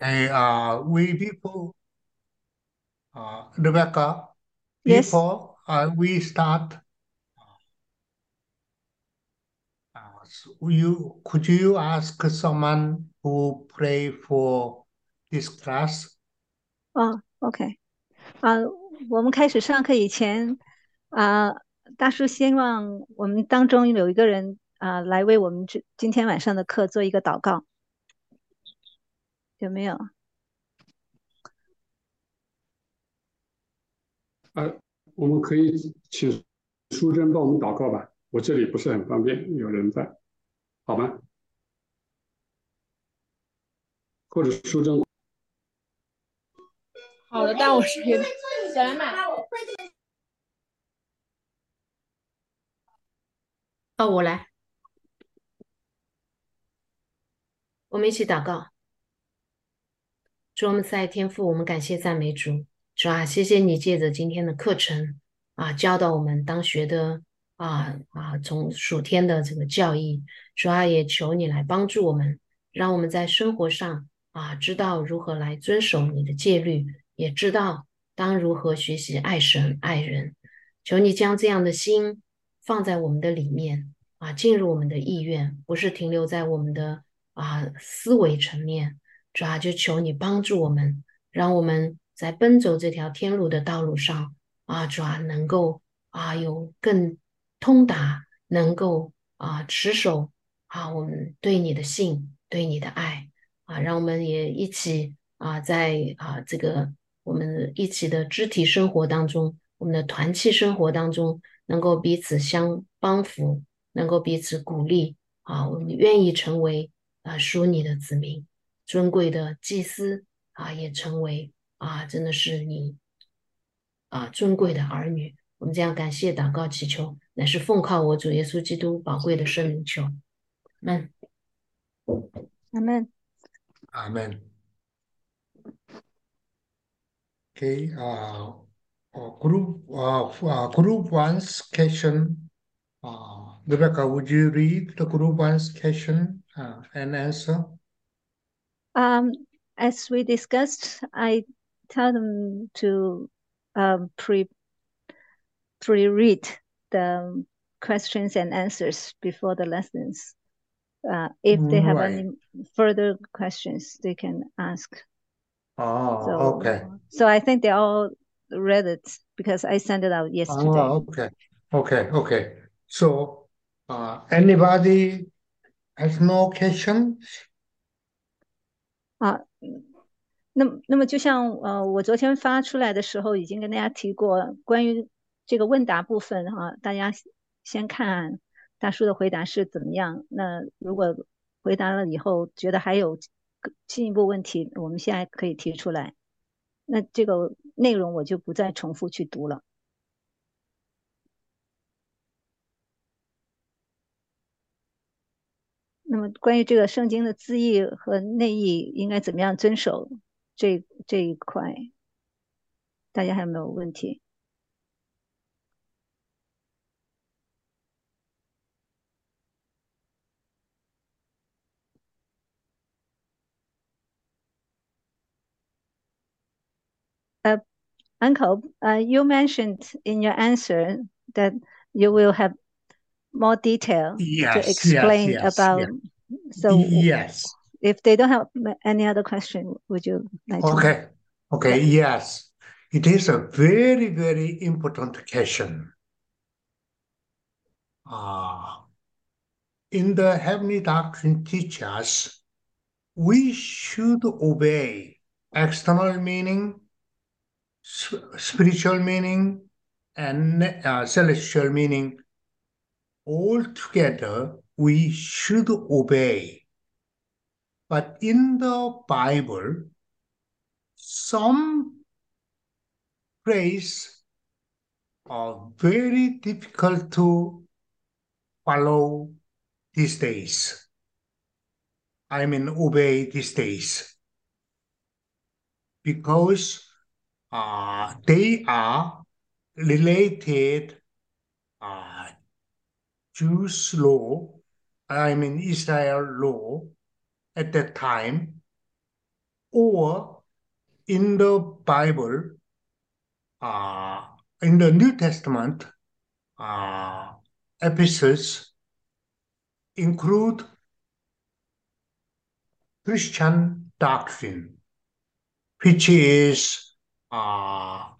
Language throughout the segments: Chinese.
Hey, uh, we people, uh, Rebecca, Yes. before uh, we start, uh, so you could you ask someone who pray for this class? 哦，OK，啊，我们开始上课以前，啊，大叔希望我们当中有一个人啊，来为我们这今天晚上的课做一个祷告， 有没有？呃，我们可以请淑珍帮我们祷告吧，我这里不是很方便，有人在，好吗？或者淑珍，好的，但我是小蓝马。哦，我来，我们一起祷告。主我们在天父，我们感谢赞美主，主啊，谢谢你借着今天的课程啊，教导我们当学的啊啊，从属天的这个教义，主啊，也求你来帮助我们，让我们在生活上啊，知道如何来遵守你的戒律，也知道当如何学习爱神爱人。求你将这样的心放在我们的里面啊，进入我们的意愿，不是停留在我们的啊思维层面。主啊，就求你帮助我们，让我们在奔走这条天路的道路上啊，主啊，能够啊有更通达，能够啊持守啊我们对你的信，对你的爱啊，让我们也一起啊在啊这个我们一起的肢体生活当中，我们的团契生活当中，能够彼此相帮扶，能够彼此鼓励啊，我们愿意成为啊属你的子民。尊贵的祭司啊，也成为啊，真的是你啊尊贵的儿女。我们这样感谢、祷告、祈求，乃是奉靠我主耶稣基督宝贵的圣名求。们，阿门。Amen. Okay, uh, uh, group, uh, f- uh, group one's question. Uh, Rebecca, would you read the group one's question uh, and answer? Um, as we discussed, I tell them to um, pre pre-read the questions and answers before the lessons. Uh, if they have Right. any further questions, they can ask. Oh, So, okay. so I think they all read it because I sent it out yesterday. Oh, okay. Okay, okay. So, uh, anybody has no question? 啊，嗯那那么就像呃，我昨天发出来的时候已经跟大家提过，关于这个问答部分哈、大家先看大叔的回答是怎么样。那如果回答了以后觉得还有进一步问题，我们现在可以提出来。那这个内容我就不再重复去读了。那么关于这个圣经的字义和内义应该怎么样遵守这这一块，大家还有没有问题？ Uncle, uh, you mentioned in your answer that you will have more detail Yes, to explain yes, about. yes. So Yes. if they don't have any other question, would you like to? Okay. Okay. Yes. It is a very, very important question. Uh, in the heavenly doctrine teach us we should obey external meaning, spiritual meaning, and uh, celestial meaning. All together, we should obey. But in the Bible, some phrase are very difficult to follow these days. I mean, obey these days. Because uh, they are related Jews law, I mean Israel law at that time, or in the Bible, uh, in the New Testament, uh, epistles include Christian doctrine, which is uh,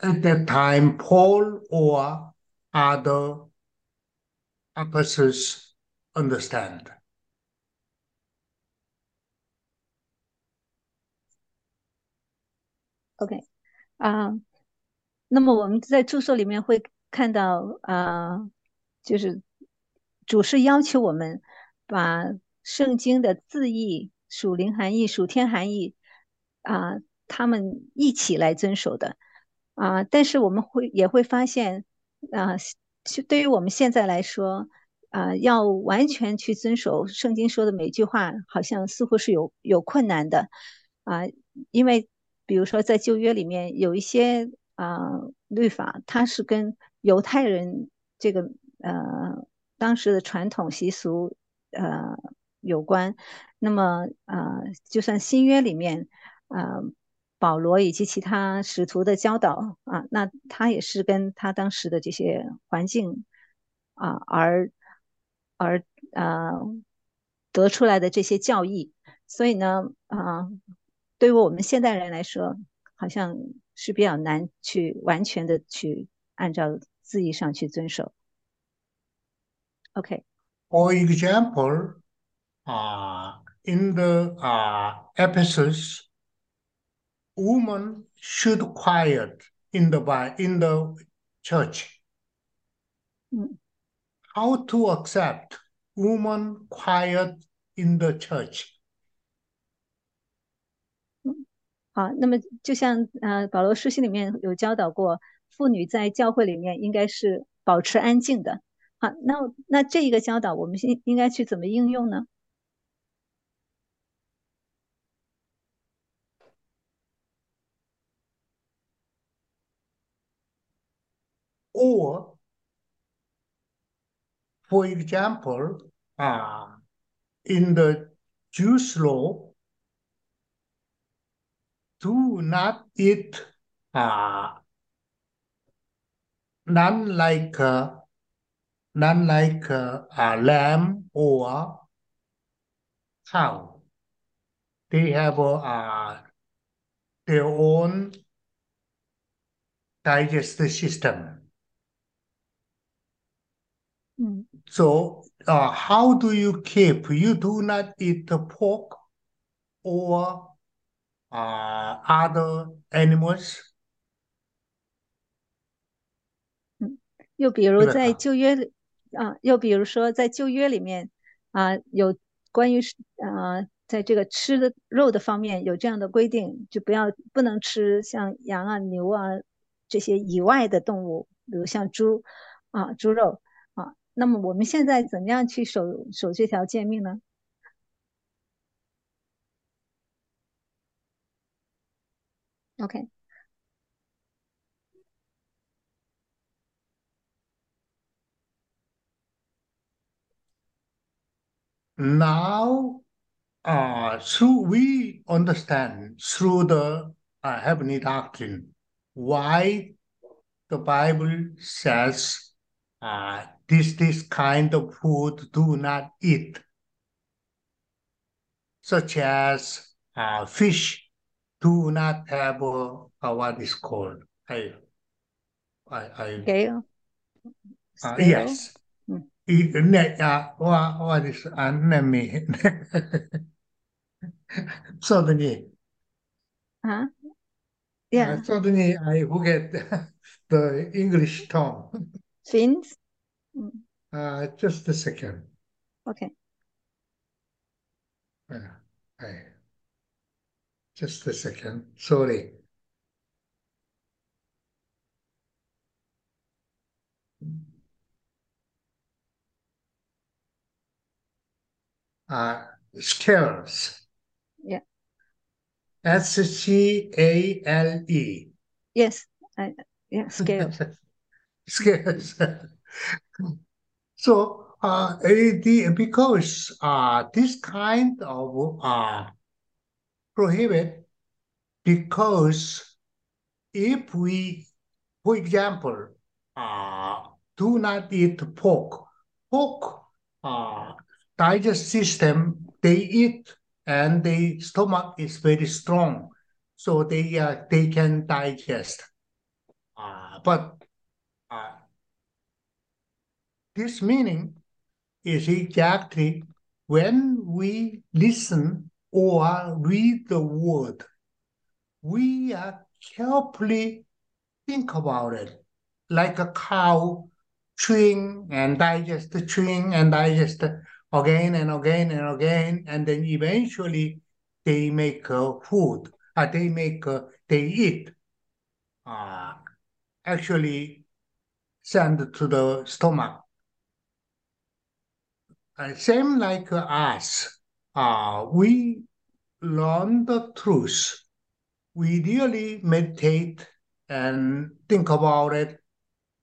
at that time Paul or other apostles understand. OK，啊、那么我们在注释里面会看到啊、就是主是要求我们把圣经的字义、属灵含义、属天含义啊、他们一起来遵守的啊、但是我们会也会发现啊、对于我们现在来说啊、要完全去遵守圣经说的每句话，好像似乎是有有困难的啊、因为比如说在旧约里面有一些啊、律法，它是跟犹太人这个呃当时的传统习俗呃有关。那么呃，就算新约里面呃保罗以及其他使徒的教导啊，那他也是跟他当时的这些环境啊而而呃得出来的这些教义。所以呢，啊、对于我们现代人来说，好像是比较难去完全的去按照字义上去遵守。OK，For example, uh, in the uh, epistles, woman should quiet in the Bi- in the church. Mm. How to accept woman quiet in the church? 好，那么就像呃保罗书信里面有教导过，妇女在教会里面应该是保持安静的。好，那那这一个教导我们应应该去怎么应用呢？ Or, for example, uh, in the Jewish law, do not eat uh, none like uh, none like uh, a lamb or cow. They have uh, their own digestive system. 嗯 So, uh, how do you keep? You do not eat the pork or uh, other animals. 又比如在旧约里啊，又比如说在旧约里面啊，有关于啊，在这个吃的肉的方面有这样的规定，就不要不能吃像羊啊、牛啊这些以外的动物，比如像猪啊、猪肉啊。那么我们现在怎么样去守守这条诫命呢？OK， Now, uh, through we understand through the uh, heavenly doctrine why the Bible says uh, this this kind of food do not eat, such as uh, fish do not have uh, uh, what is called I I I 给 uh, scale yes. Mm. I- ne- uh, what, what is uh, name? Suddenly, 啊 uh,，Yeah，suddenly I forget the English term. fins，嗯 Uh, just a second. Okay. Uh, I, just a second. Sorry. Uh, scales. Yeah. S C A L E. Yes，I yeah scale，Scales. So uh, the, because uh, this kind of uh, prohibit because if we, for example, uh, do not eat pork, pork uh, digest system, they eat and the stomach is very strong, so they uh, they can digest. Uh, but this meaning is exactly when we listen or read the word, we are carefully think about it, like a cow chewing and digest, chewing and digest again and again and again, and then eventually they make uh, food. Uh, they make they eat. Uh, actually, send to the stomach. Uh, same like us. Uh, we learn the truth. We really meditate and think about it,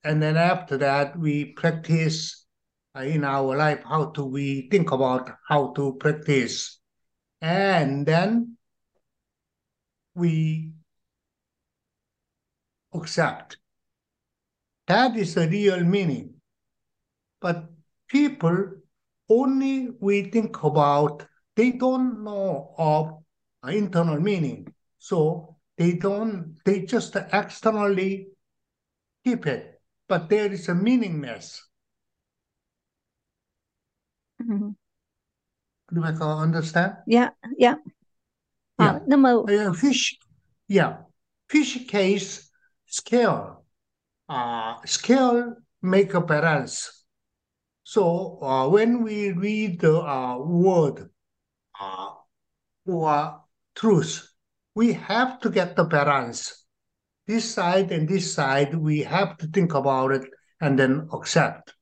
and then after that we practice in our life how do we think about how to practice and then we accept that is the real meaning but people only we think about they don't know of internal meaning so they don't they just externally keep it but there is a meaningless 嗯 Rebecca, understand? ，Yeah Yeah，好 Yeah.，那么 Uh, fish, yeah, fish case scale, uh, scale make a balance. So uh, when we read the uh, word uh, or truth, we have to get the balance. This side and this side, we have to think about it and then accept.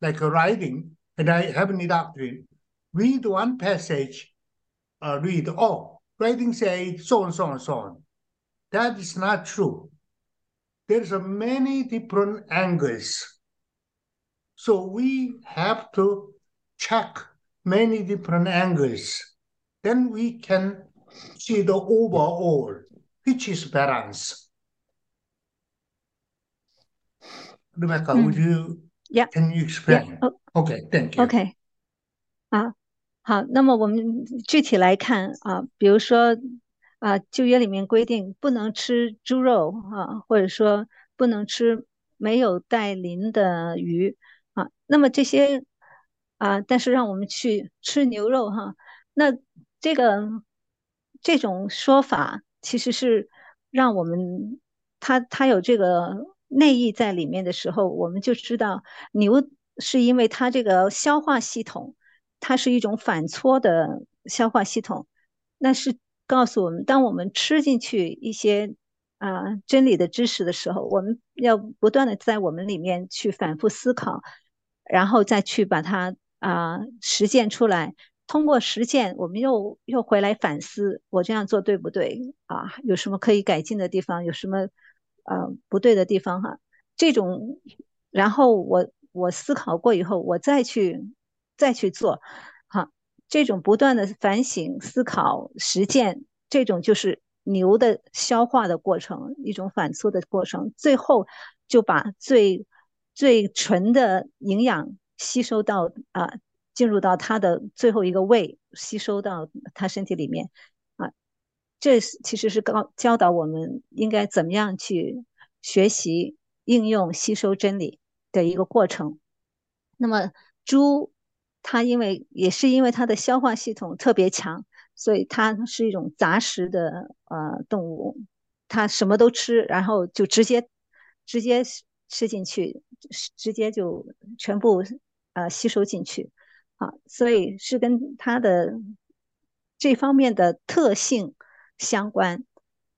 Like a writing, and I have any doctrine, read one passage, uh, read, oh, writing say so and so and so on. That is not true. There's a many different angles. So we have to check many different angles. Then we can see the overall, which is balance. Rebecca, would Mm. you, Yeah. can you explain? Yeah. Okay, thank you. OK，啊，好，那么我们具体来看啊，比如说啊，旧约里面规定不能吃猪肉啊，或者说不能吃没有带鳞的鱼 啊，那么这些啊，但是让我们去吃牛肉哈，那这个这种说法其实是让我们它它有这个内意在里面的时候，我们就知道牛。是因为它这个消化系统，它是一种反刍的消化系统，那是告诉我们，当我们吃进去一些啊真理的知识的时候，我们要不断的在我们里面去反复思考，然后再去把它啊实践出来。通过实践，我们又又回来反思，我这样做对不对啊？有什么可以改进的地方？有什么呃不对的地方？哈，这种，然后我。我思考过以后，我再去再去做，哈，这种不断的反省、思考、实践，这种就是牛的消化的过程，一种反刍的过程，最后就把最最纯的营养吸收到啊，进入到它的最后一个胃，吸收到它身体里面啊，这其实是告教导我们应该怎么样去学习、应用、吸收真理。的一个过程。那么猪，它因为也是因为它的消化系统特别强，所以它是一种杂食的呃动物，它什么都吃，然后就直接直接吃进去，直接就全部呃吸收进去啊，所以是跟它的这方面的特性相关，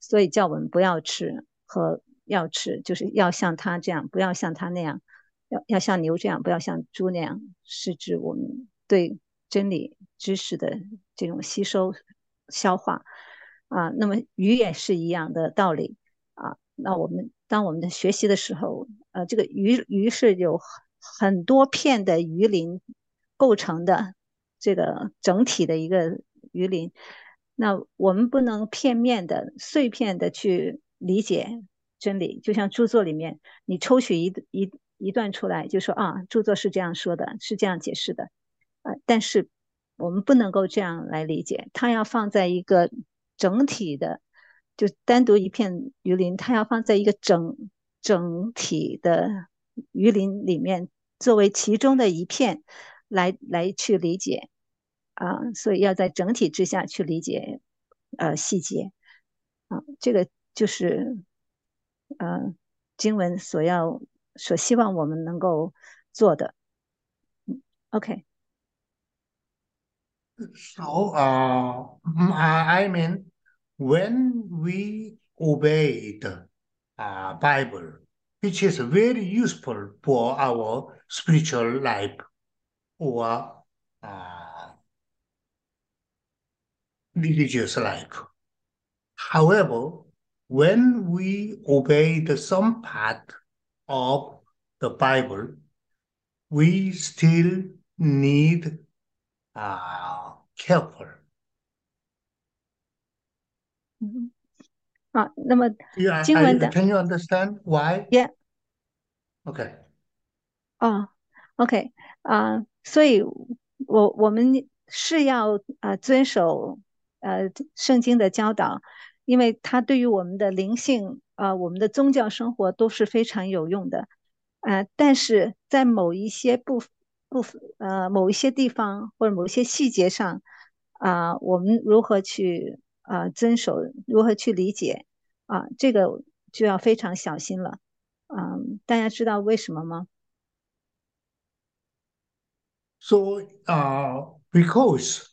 所以叫我们不要吃和要吃，就是要像它这样，不要像它那样。要要像牛这样，不要像猪那样，是指我们对真理知识的这种吸收、消化啊。那么鱼也是一样的道理。那我们当我们的学习的时候，呃，这个鱼鱼是有很多片的鱼鳞构成的这个整体的一个鱼鳞。那我们不能片面的、碎片的去理解真理，就像著作里面，你抽取一一一段出来，就说啊，著作是这样说的，是这样解释的，呃，但是我们不能够这样来理解，它要放在一个整体的，就单独一片鱼鳞，它要放在一个整整体的鱼鳞里面，作为其中的一片来来去理解。啊，所以要在整体之下去理解，呃，细节，啊，这个就是呃经文所要所希望我们能够做的。OK。So, uh, I mean, when we obey the uh, Bible, which is very useful for our spiritual life or uh, religious life. However, when we obey the some part of the Bible, we still need uh, careful. 好，那么经文的 can you understand why? Yeah. Okay. 哦，OK 啊、所以我我们是要啊、遵守呃圣经的教导，因为它对于我们的灵性啊、我们的宗教生活都是非常有用的。呃，但是在某一些部部分呃某一些地方或者某一些细节上啊、我们如何去啊、遵守，如何去理解啊、这个就要非常小心了。嗯，大家知道为什么吗？So, uh, because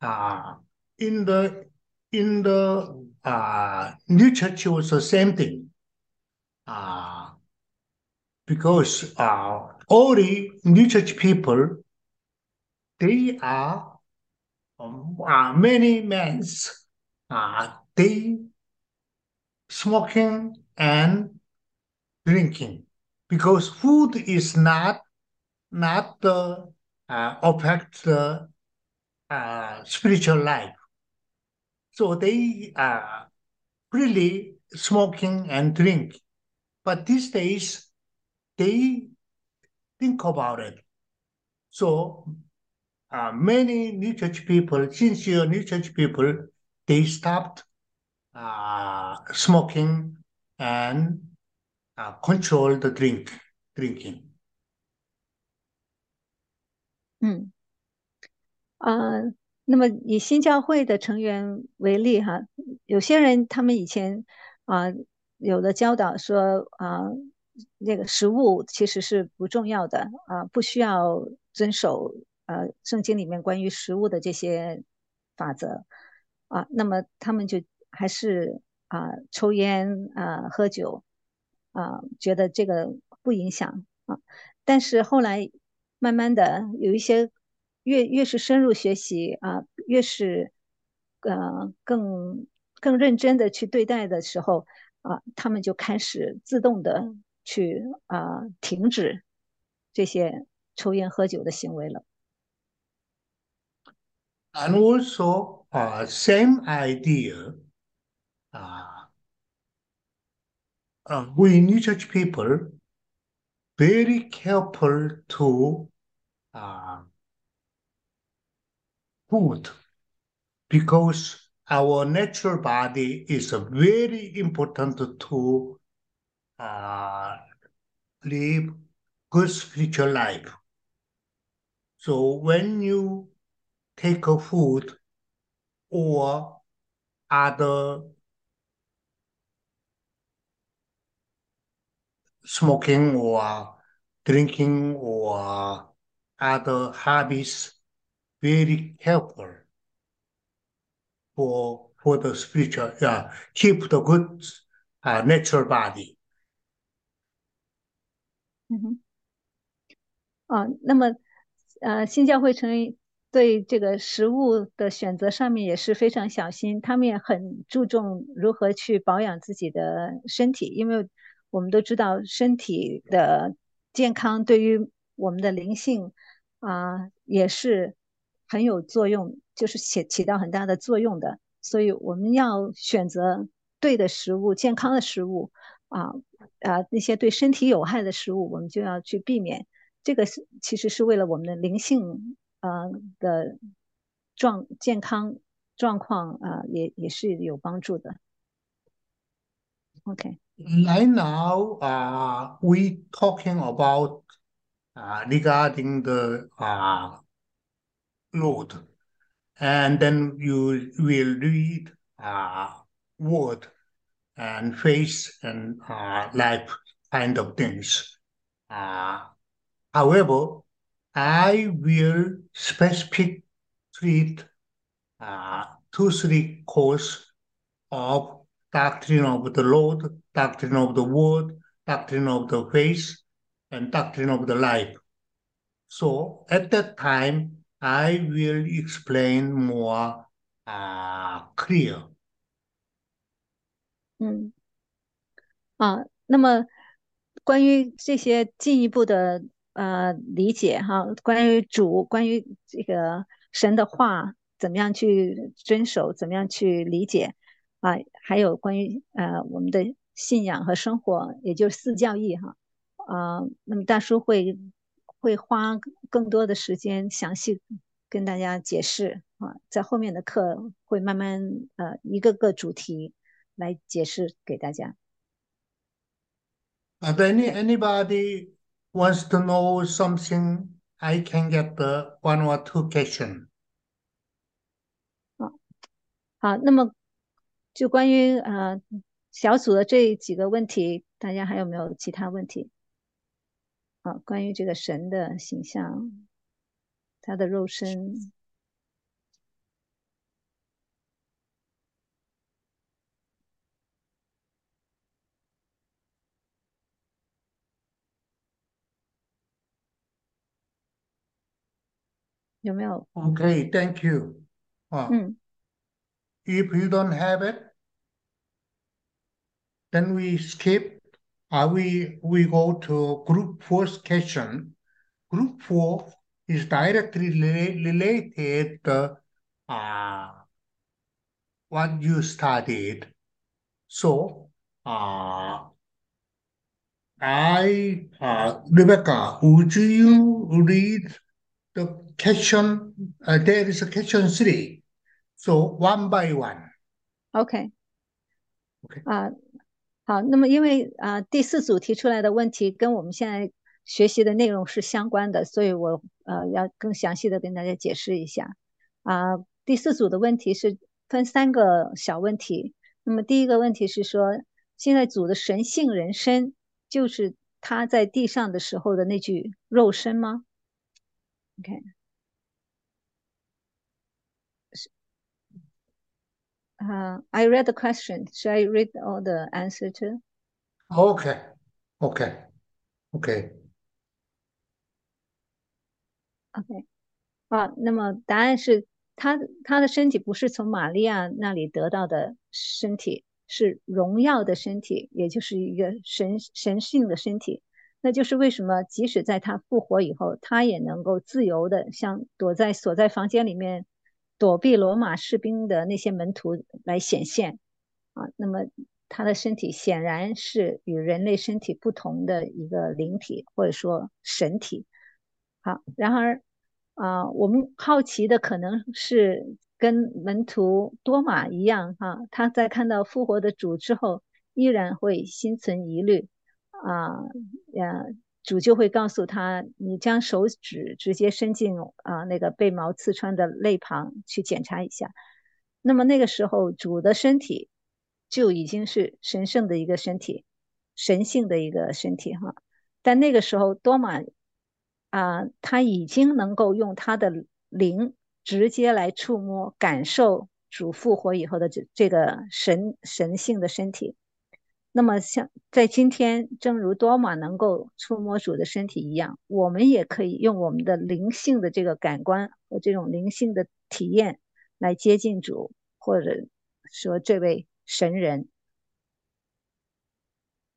uh, in the in the uh, new church was the same thing. Uh, because uh, all the new church people, they are um, uh, many men's, uh, they smoking and drinking because food is not not the uh, affect the uh, spiritual life. So they are really smoking and drink. But these days, they think about it. So uh, many new church people, sincere new church people, they stopped uh, smoking and uh, control the drink drinking. 嗯，呃，那么以新教会的成员为例哈，有些人他们以前啊、有的教导说啊、那个食物其实是不重要的啊、不需要遵守呃圣经里面关于食物的这些法则 啊、那么他们就还是啊、抽烟啊、喝酒啊、觉得这个不影响啊，但是后来慢慢的有一些越越是深入学习啊，越是呃更更认真的去对待的时候啊，他们就开始自动的去啊停止这些抽烟喝酒的行为了。And also, uh, same idea. Uh, uh, we new church people very careful to uh, food because our natural body is very important to uh, live good spiritual life. So when you take a food or other smoking or drinking or other hobbies, very helpful for for the spiritual, yeah, keep the good uh, natural body. 嗯哼，啊，那么呃，新教会成员 对这个食物的选择上面也是非常小心，他们也很注重如何去保养自己的身体，因为我们都知道身体的健康对于我们的灵性啊也是很有作用，就是起起到很大的作用的。所以我们要选择对的食物、健康的食物啊啊，那些对身体有害的食物，我们就要去避免。这个是其实是为了我们的灵性啊的状健康状况啊，也也是有帮助的。OK。Right now, uh, we talking about uh, regarding the uh, load, and then you will read uh, word and face and uh, life kind of things. Uh, however, I will specific treat uh, two, three course of doctrine of the Lord, doctrine of the word, doctrine of the faith, and doctrine of the life. So at that time, I will explain more uh, clear. 嗯，啊，那么关于这些进一步的 呃理解哈，关于主，关于这个神的话，怎么样去遵守，怎么样去理解啊，还有关于呃我们的信仰和生活，也就是四教义哈啊，那么大叔会会花更多的时间详细跟大家解释啊，在后面的课会慢慢呃一个个主题。来解释给大家。If any anybody wants to know something, I can get the one or two question. 好，好，那么就关于呃小组的这几个问题，大家还有没有其他问题？啊，关于这个神的形象，他的肉身。有没有？Okay, thank you. 啊，嗯，If you don't have it, then we skip. Uh, we we go to group four's question. Group four is directly rela- related to uh, what you studied. So, uh, I, uh, Rebecca, would you read the question? Uh, there is a question three. So one by one. OK，OK 啊，好，那么因为啊第四组提出来的问题跟我们现在学习的内容是相关的，所以我呃要更详细的跟大家解释一下。啊，第四组的问题是分三个小问题。那么第一个问题是说，现在组的神性人身就是他在地上的时候的那具肉身吗？OK。Uh, I read the question. Should I read all the answer too? Okay. Okay. Okay. OK，啊，那么答案是他他的身体不是从玛利亚那里得到的身体，是荣耀的身体，也就是一个神神性的身体。那就是为什么即使在他复活以后，他也能够自由的像躲在锁在房间里面躲避罗马士兵的那些门徒来显现啊。那么他的身体显然是与人类身体不同的一个灵体，或者说神体。好，然而啊，我们好奇的可能是跟门徒多马一样哈，他在看到复活的主之后，依然会心存疑虑啊，呀，主就会告诉他，你将手指直接伸进啊那个被毛刺穿的肋旁去检查一下。那么那个时候，主的身体就已经是神圣的一个身体，神性的一个身体哈。但那个时候，多玛。啊，他已经能够用他的灵直接来触摸、感受主复活以后的这这个神神性的身体。那么，像在今天，正如多玛能够触摸主的身体一样，我们也可以用我们的灵性的这个感官和这种灵性的体验来接近主，或者说这位神人。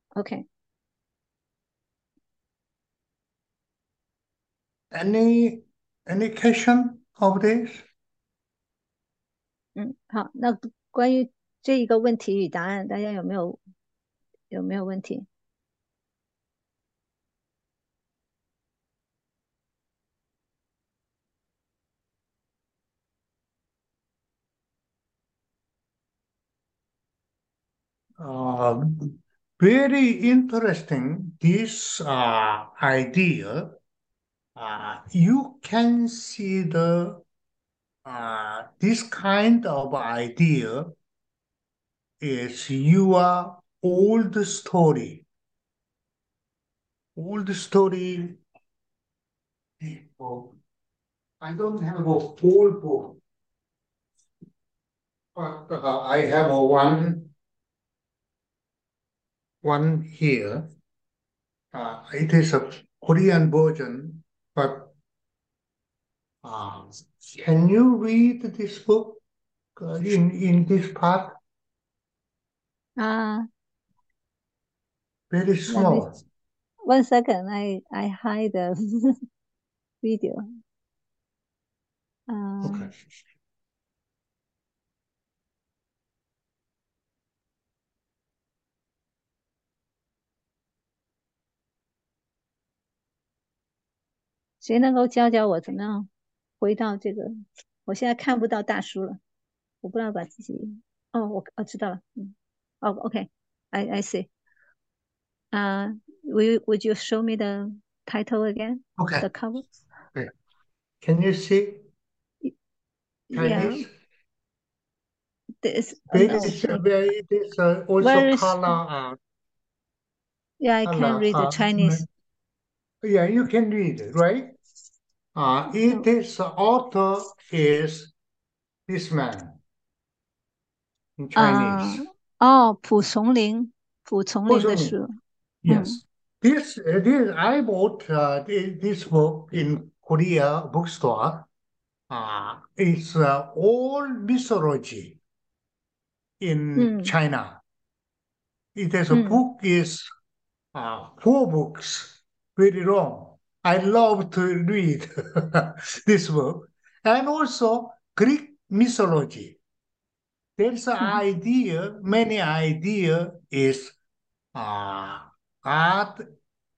OK。Any any question of this? 嗯，好，那关于这一个问题与答案，大家有没有有没有问题？ Uh, very interesting this uh, idea. Uh, you can see the uh, this kind of idea is your old story. Old story. Oh, I don't have a whole book, but uh, I have a one one here. Uh, it is a Korean version, but uh, can you read this book uh, in in this part? 啊、Very small. One second, I I hide the video. 谁能够教教我怎么样回到这个？我现在看不到大叔了，我不知道把自己……哦，我我知道了，嗯，哦，OK，I I see。啊、will would you show me the title again? Okay. The cover? Can you see Yeah, Chinese? this. Very, no, very, it is uh, also Where is- color. Uh, yeah, I can color, read the uh, Chinese. Yeah, you can read it, right? Uh, it No. is author is this man in 啊 Chinese. 哦，蒲松龄，蒲松龄的蒲松龄书， Yes. This, uh, this I bought uh, this book in Korea bookstore. Uh, it's uh, all mythology in Mm. China. It is a Mm. book is uh, four books, very long. I love to read this book. And also Greek mythology. There's an Mhm. idea, many idea is uh, God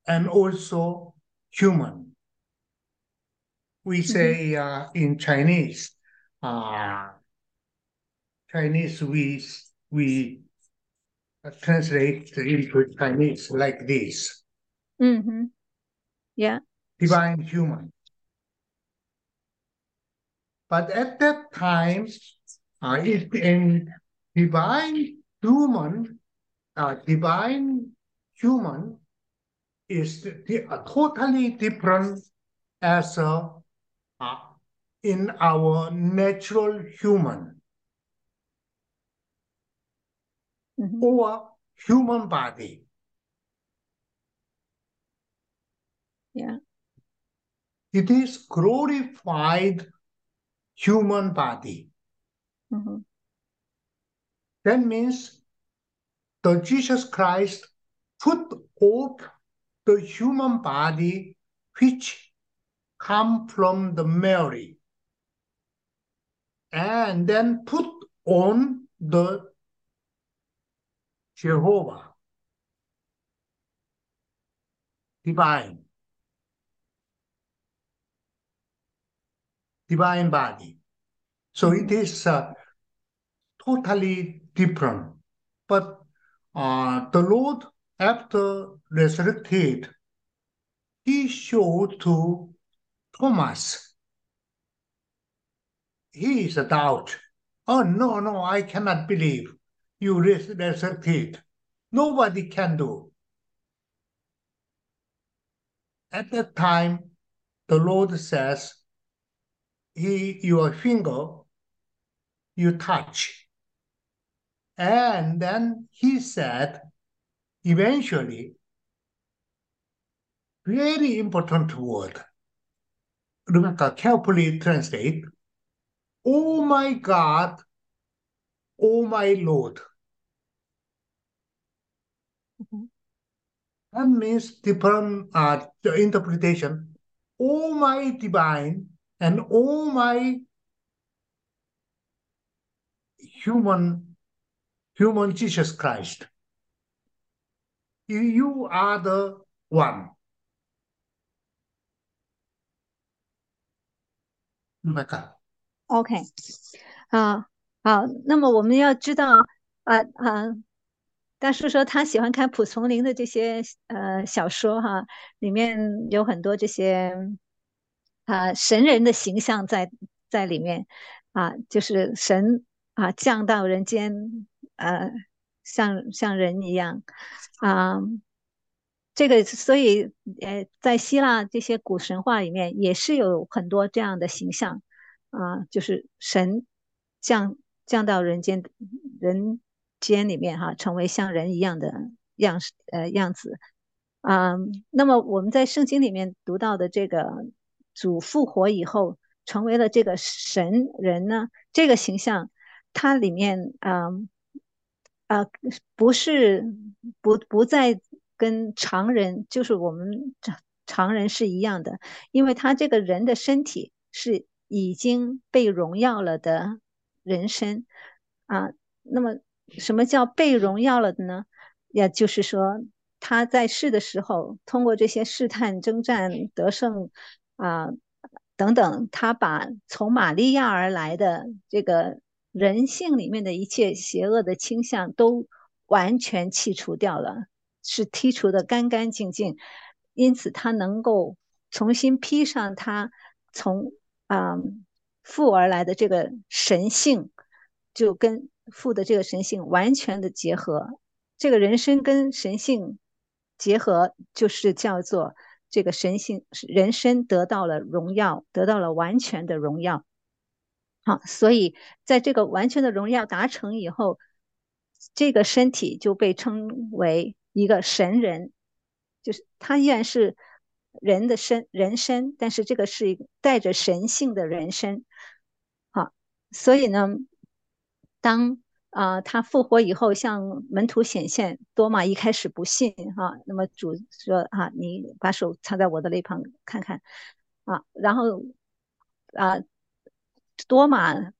and also human. We say uh, in Chinese, uh, Chinese we we translate into Chinese like this: yeah divine human. But at that time, uh, it in divine human, uh, divine human is the, totally different as a, uh, in our natural human mm-hmm. or human body. Yeah. It is glorified human body. Mm-hmm. That means the Jesus Christ put off the human body which come from the Mary and then put on the Jehovah divine divine body. So it is uh, totally different. But uh, the Lord, after resurrected, he showed to Thomas. He is a doubt. Oh, no, no, I cannot believe you res- resurrected. Nobody can do. At that time, the Lord says, he, your finger, you touch. And then he said, eventually, very important word. Rebecca, carefully translate. Oh my God, oh my Lord. Mhm. That means different uh, the interpretation. Oh my divine and oh my human human Jesus Christ You, you are the one. 明白か OK，啊，好，那么我们要知道，啊啊，大叔说他喜欢看蒲松龄的这些呃小说哈，里面有很多这些啊神人的形象在在里面啊，就是神啊降到人间，呃， 像像人一样。啊。这个，所以，呃，在希腊这些古神话里面也是有很多这样的形象，啊，就是神降降到人间人间里面哈，成为像人一样的样呃样子，啊，那么我们在圣经里面读到的这个主复活以后成为了这个神人呢，这个形象，它里面啊不是不不再。跟常人就是我们常常人是一样的，因为他这个人的身体是已经被荣耀了的人身啊。那么什么叫被荣耀了的呢？也就是说他在世的时候，通过这些试探、征战、得胜啊等等，他把从玛利亚而来的这个人性里面的一切邪恶的倾向都完全剔除掉了。是剔除的干干净净，因此他能够重新披上他从啊父而来的这个神性，就跟父的这个神性完全的结合。这个人生跟神性结合，就是叫做这个神性人生得到了荣耀，得到了完全的荣耀。好，所以在这个完全的荣耀达成以后，这个身体就被称为。一个神人，就是他依然是人的身人身，但是这个是带着神性的人身。好，所以呢，当啊他复活以后向门徒显现，多玛一开始不信哈，那么主说啊，你把手插在我的肋旁看看啊，然后啊多玛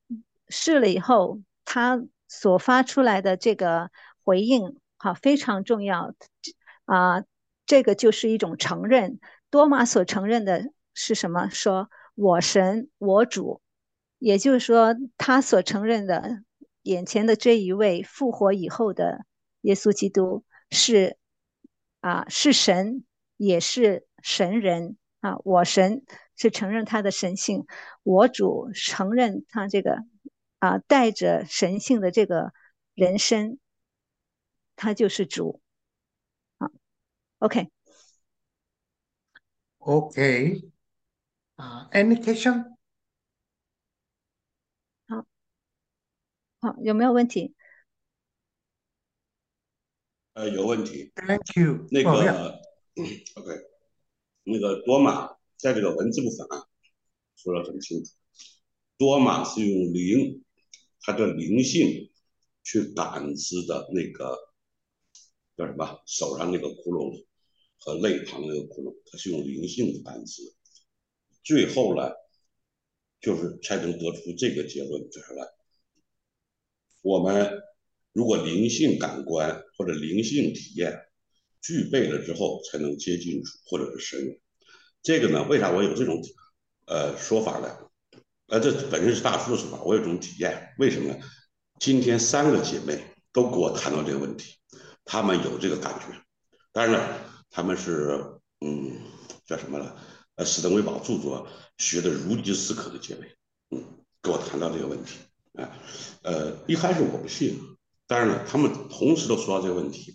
试了以后，他所发出来的这个回应。哈，非常重要啊！这个就是一种承认。多玛所承认的是什么？说我神，我主，也就是说，他所承认的眼前的这一位复活以后的耶稣基督是啊，是神，也是神人啊。我神是承认他的神性，我主承认他这个啊带着神性的这个人身。他就是主，好，OK。OK，啊，Any question？好，好，有没有问题？呃，有问题。Thank you。那个，OK，那个多玛在这个文字部分啊，说的很清楚，多玛是用灵，他的灵性去感知的那个。叫什么？手上那个窟窿和肋旁那个窟窿，它是用灵性的感知，最后呢，就是才能得出这个结论，就是来，我们如果灵性感官或者灵性体验具备了之后，才能接近主或者是神。这个呢，为啥我有这种呃说法呢？呃，这本身是大叔的说法，我有这种体验。为什么呢？今天三个姐妹都给我谈到这个问题。她们有这个感觉，当然了，他们是嗯，叫什么呢？呃，史登威堡著作学的如饥似渴的姐妹，嗯，跟我谈到这个问题啊，呃，一开始我不信，当然了，他们同时都说到这个问题，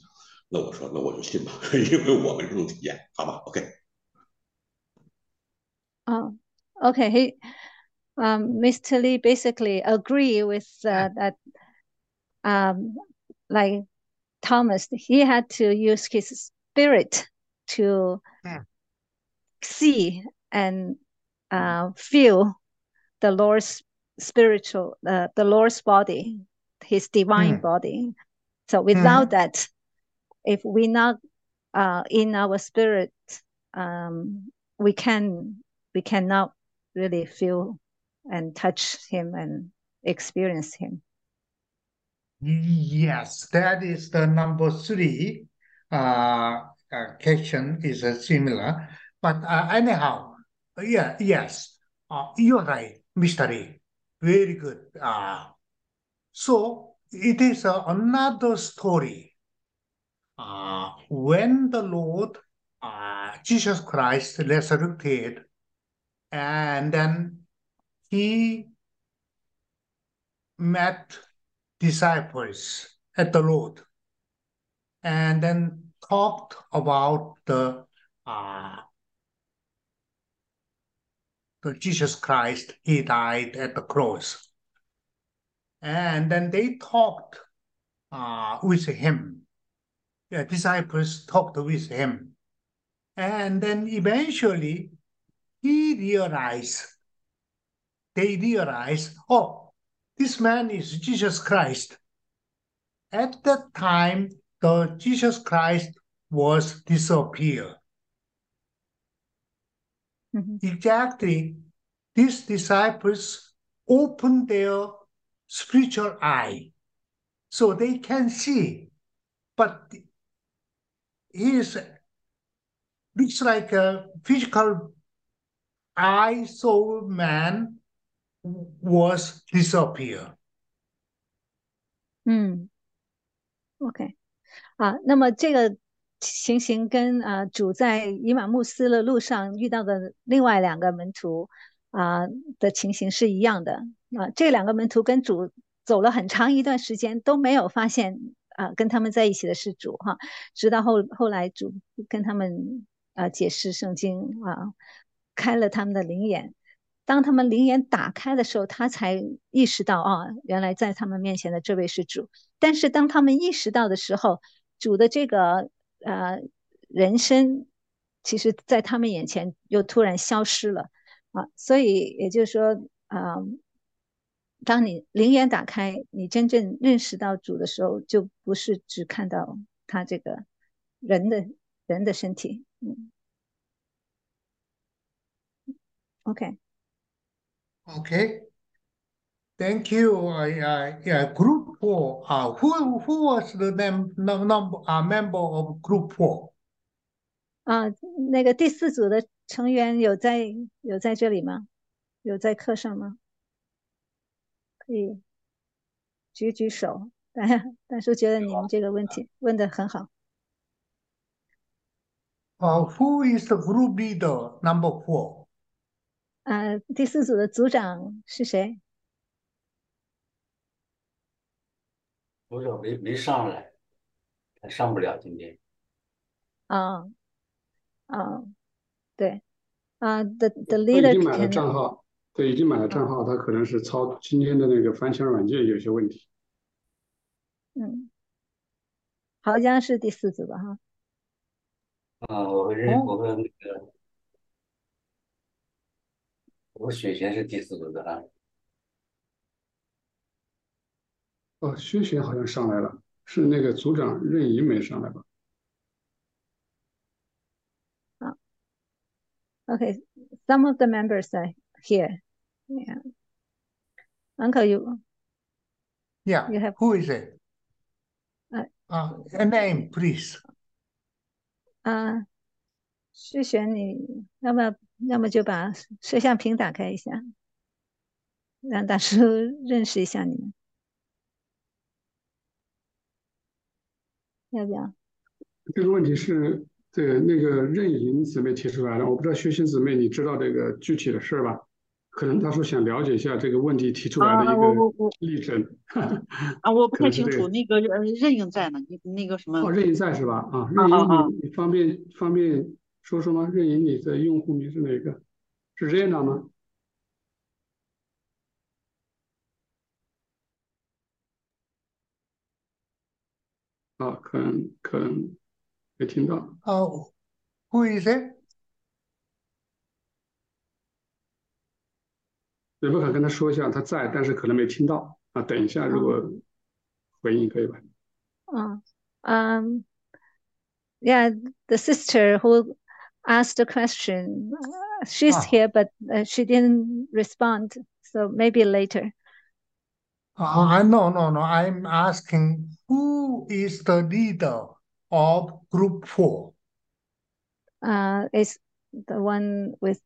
那我说那我就信吧，因为我们这种体验，好吧？OK。哦，OK，he，嗯，Mr. Lee basically agree with that, um, like. Thomas, he had to use his spirit to yeah. see and uh, feel the Lord's spiritual, uh, the Lord's body, his divine mm. body. So without mm. that, if we not uh, in our spirit, um, we can we cannot really feel and touch him and experience him. Yes, that is the number three uh, uh, question is uh, similar. But uh, anyhow, yeah, yes, uh, you're right. Lee. Very good. Uh, so it is uh, another story. Uh, when the Lord Jesus Christ resurrected, and then he met disciples at the Lord, and then talked about the uh, the Jesus Christ. He died at the cross, and then they talked uh, with him. The disciples talked with him, and then eventually he realized. They realized, oh, this man is Jesus Christ. At that time, the Jesus Christ was disappeared. Mhm. Exactly, these disciples opened their spiritual eye so they can see, but he is looks like a physical eye soul man was disappear. 嗯，OK，啊，那么这个情形跟啊主在以马穆斯的路上遇到的另外两个门徒啊的情形是一样的啊，这两个门徒跟主走了很长一段时间都没有发现啊跟他们在一起的是主哈，直到后后来主跟他们啊解释圣经啊， 开了他们的灵眼。当他们灵眼打开的时候，他才意识到啊，原来在他们面前的这位是主。但是当他们意识到的时候，主的这个呃人生，其实在他们眼前又突然消失了啊。所以也就是说啊、当你灵眼打开，你真正认识到主的时候，就不是只看到他这个人的人的身体。嗯，OK。Okay. Thank you. Uh, uh, yeah, group four. Uh, who who was the name no, number uh, member of group four? 啊，那个第四组的成员有在有在这里吗？有在课上吗？可以举举手。大大叔觉得你们这个问题问的很好。Uh, who is the group leader number four? 啊，第四组的组长是谁？组长没没上来，他上不了今天。啊啊，对啊，the the leader 经买了账号，对，已经买了账号，他可能是操今天的那个翻墙软件有些问题。嗯，好像是第四组吧哈。啊，我和认哦我和那个，我和雪璇是第四组的啊。哦，薛璇好像上来了，是那个组长任怡没上来吧？ Okay, some of the members are here. Yeah. Uncle, you Yeah. You have- Who is it? Uh, Uh, a name, please. 啊， 是选你，要不要，要么就把摄像屏打开一下，让大叔认识一下你们，要不要？这个问题是对那个任莹姊妹提出来的，我不知道薛鑫姊妹你知道这个具体的事儿吧？可能大叔想了解一下这个问题提出来的啊，一个我我我历程。啊，我 不太清楚那个呃任应在呢，你那个什么哦，任莹在是吧？啊，任啊啊莹，你你方便方便说说吗？任莹，你的用户名是哪个？是 Rena 吗？啊，可能可能没听到。Uh, who is it? 瑞贝卡跟他说一下，他在，但是可能没听到啊。等一下，如果回应可以吧？嗯，um, yeah, the sister who asked a question. She's ah. here, but uh, she didn't respond. So maybe later. Uh, no, no, no. I'm asking who is the leader of group four? Uh, it's the one with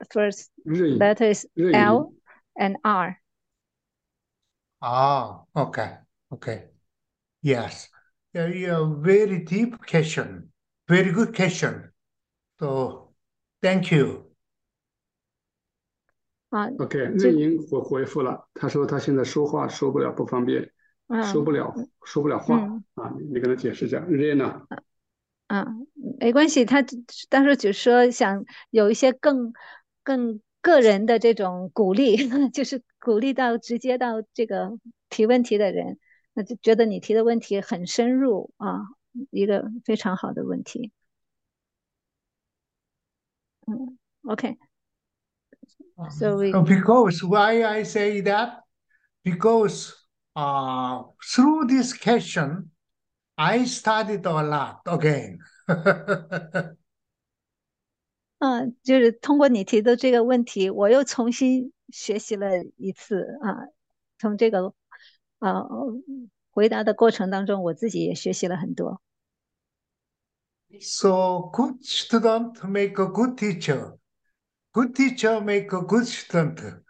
the first Re. letter is L and R. Ah, okay, okay. Yes. Yeah, yeah, very deep question. Very good question. So, thank you. 啊，OK，这任莹回回复了，他说他现在说话说不了，不方便，说嗯不了说不了话嗯啊，你你跟他解释一下。Rena，啊，没关系，他只当时只说想有一些更更个人的这种鼓励，就是鼓励到直接到这个提问题的人，那就觉得你提的问题很深入啊，一个非常好的问题。嗯，OK，So we- Uh, Because why I say that? Because uh, through this question, I studied a lot again. 嗯，就是通过你提的这个问题，我又重新学习了一次啊，从这个呃回答的过程当中，我自己也学习了很多。 So good student make a good teacher. Good teacher make a good student.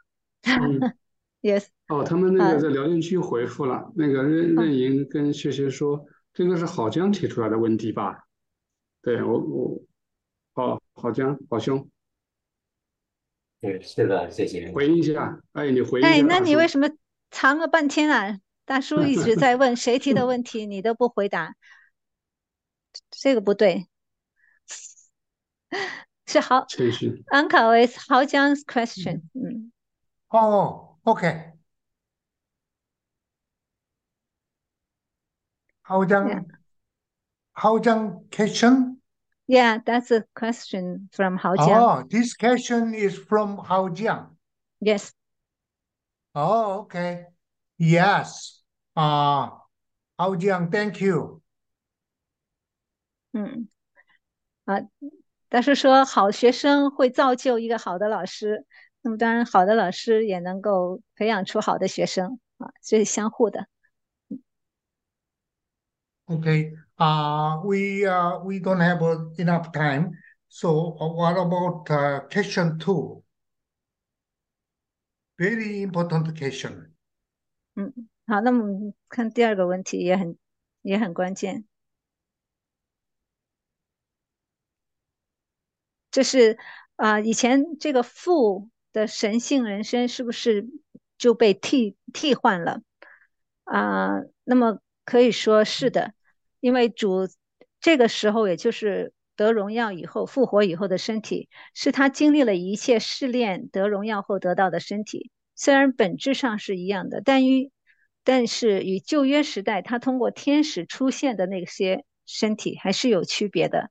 嗯，Yes，哦，他们那啊个在聊天区回复了，那个任任莹跟学学说，这个是郝江提出来的问题吧？对我我，哦，郝江，郝兄对，是的，谢谢。回应一下，哎，你回应一哎，下哎那你为什么藏了半天啊？大叔一直在问 谁提的问题，你都不回答，这个不对。是好谦虚？ ，Uncle is 豪江 's question。嗯 Oh, okay. Haojang, Yeah. Haojang question? ，Yeah, that's a question from 豪江。 Oh, this question is from Haojiang. Yes， Oh, okay. Yes. Uh, Haojiang, thank you. 嗯，啊，大叔说好学生会造就一个好的老师，那么当然好的老师也能够培养出好的学生啊，这是相互的。Okay. Uh, we uh, we don't have uh, enough time. So uh, what about uh, question two? Very important question. 嗯，好，那么看第二个问题也很也很关键，这是啊、以前这个父的神性人生是不是就被替替换了啊、那么可以说是的，因为主这个时候也就是得荣耀以后复活以后的身体，是他经历了一切试炼得荣耀后得到的身体。虽然本质上是一样的，但与但是与旧约时代他通过天使出现的那些身体还是有区别的。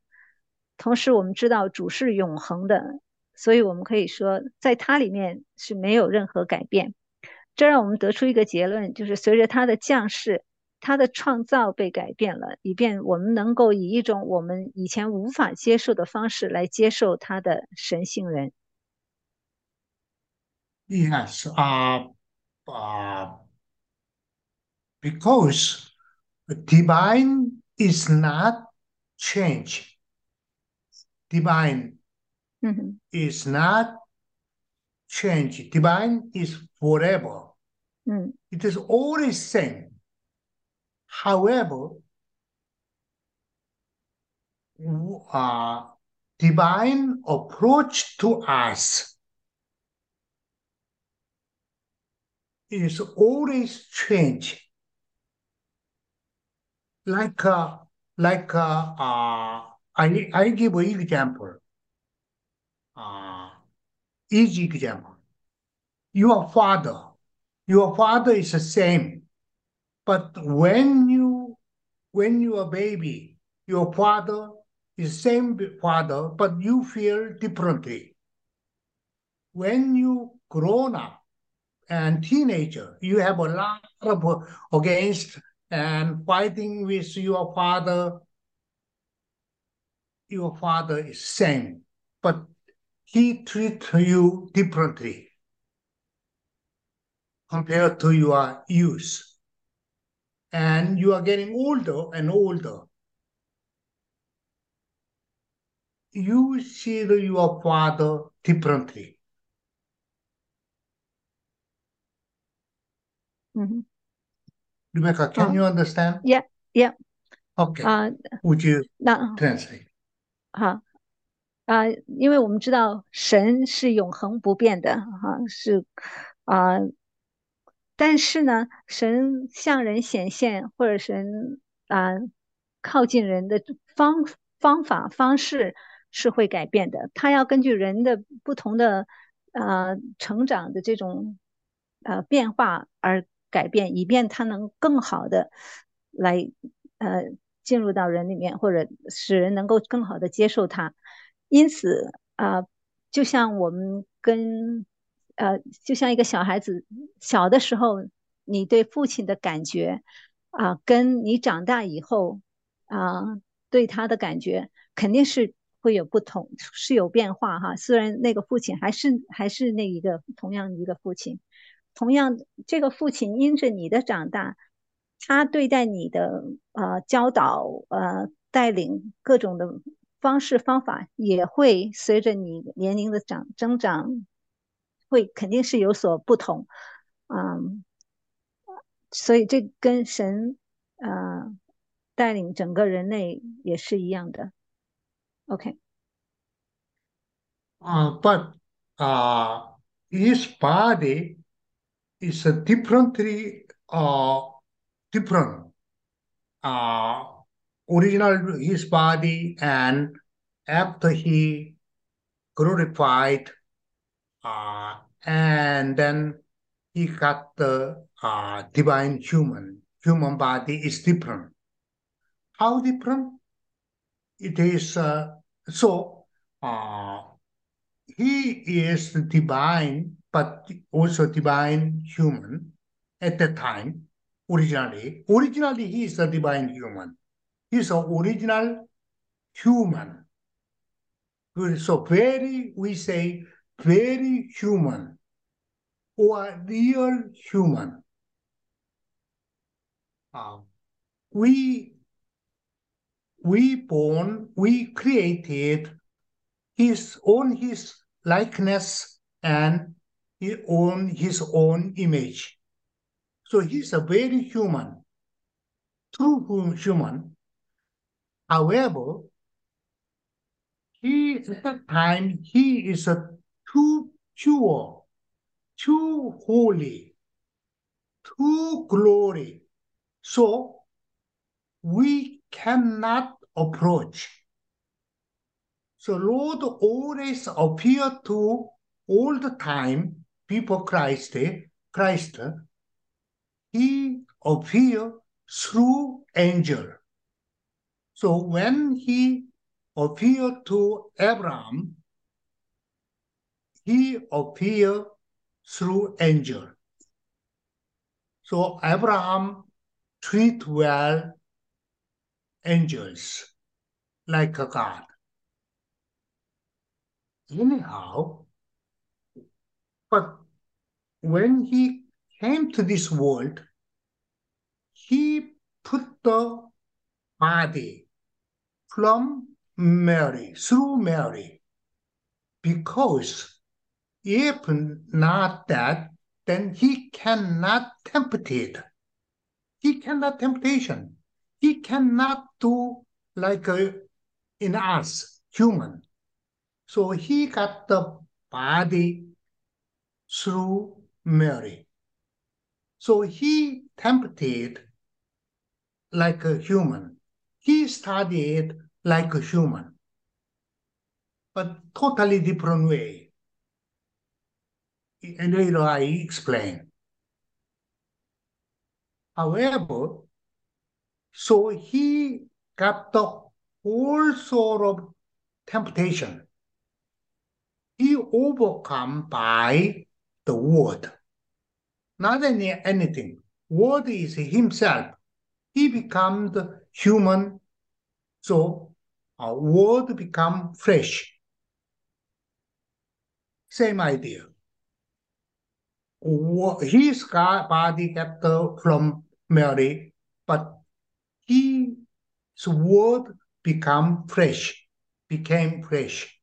同时，我们知道主是永恒的，所以我们可以说，在它里面是没有任何改变。这让我们得出一个结论，就是随着他的降世，他的创造被改变了，以便我们能够以一种我们以前无法接受的方式来接受他的神性人。 Yes. Uh, uh, because divine is not change. divine mm-hmm. is not changing. Divine is forever. Mm. It is always same. However, uh, divine approach to us is always change. Like a, like a, uh, uh I I give an example. Uh, easy example. Your father, your father is the same, but when you when you are baby, your father is same father, but you feel differently. When you grown up and teenager, you have a lot of against and fighting with your father your father is same, but he treats you differently compared to your youth. And you are getting older and older. You see your father differently. Mm-hmm. Rebecca, can you understand? Yeah, yeah. Okay. Uh, Would you uh, translate? 哈。啊、因为我们知道神是永恒不变的哈、是啊、但是呢，神向人显现或者神啊、靠近人的方方法方式是会改变的，他要根据人的不同的呃成长的这种呃变化而改变，以便他能更好的来呃进入到人里面，或者使人能够更好的接受他。因此啊、就像我们跟呃，就像一个小孩子小的时候，你对父亲的感觉啊、跟你长大以后啊、对他的感觉肯定是会有不同，是有变化哈。虽然那个父亲还是还是那一个同样一个父亲，同样这个父亲因着你的长大，他对待你的呃教导呃带领各种的方式方法也会随着你年龄的长增长，会肯定是有所不同，嗯，所以这跟神呃带领整个人类也是一样的。OK，Uh, but uh, his body is a differently uh, different. Uh, original his body and after he glorified uh, and then he got the uh, divine human human body is different. How different? It is uh, so. Uh, he is divine, but also divine human at that time, originally. Originally, he is the divine human. He is an original human. So very, we say, very human or real human. We, we born, we created his own his likeness and own his own image. So he's a very human, true hu- human. However, he at that time he is a too pure, too holy, too glory. So we cannot approach. So Lord always appear to all the time before Christ, eh, Christ, he appeared through angel. So when he appeared to Abraham, he appeared through angel. So Abraham treat well angels like a God. Anyhow, but when he came to this world, he put the body from Mary, through Mary, because if not that, then he cannot tempt it. He cannot temptation. He cannot do like uh, in us, human. So he got the body through Mary. So he tempted like a human. He studied like a human, but totally different way. And later I explain. However, so he got the whole sort of temptation. He overcome by the word. Not any anything. Word is himself. He become the human. So uh, word become flesh. Same idea. His body got from Mary, but his word become flesh, became flesh.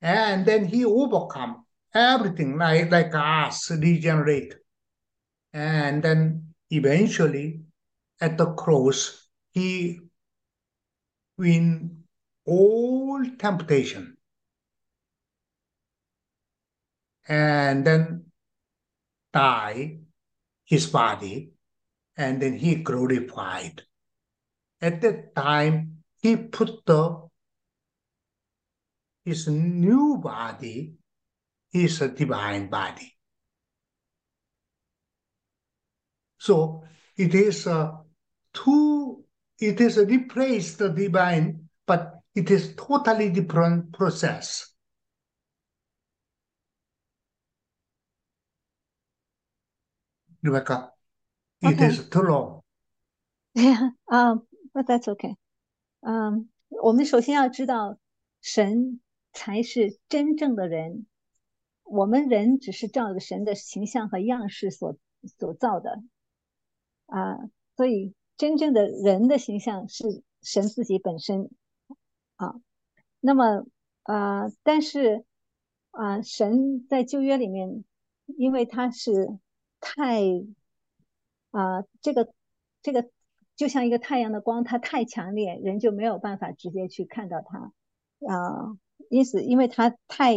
And then he overcome everything like, like us, regenerate. And then eventually at the cross, he win all temptation. And then die his body, and then he glorified. At that time, he put the his new body, his divine body. So it is a two, it is a replaced the divine, but it is totally different process. Rebecca, it Okay. is too long. Yeah, um, but that's okay. 嗯，我们首先要知道，神才是真正的人，我们人只是照着神的形象和样式所所造的， 啊，所以真正的人的形象是神自己本身，啊，那么啊，但是啊，神在旧约里面，因为他是太啊，这个这个就像一个太阳的光，它太强烈，人就没有办法直接去看到它啊。因此，因为它太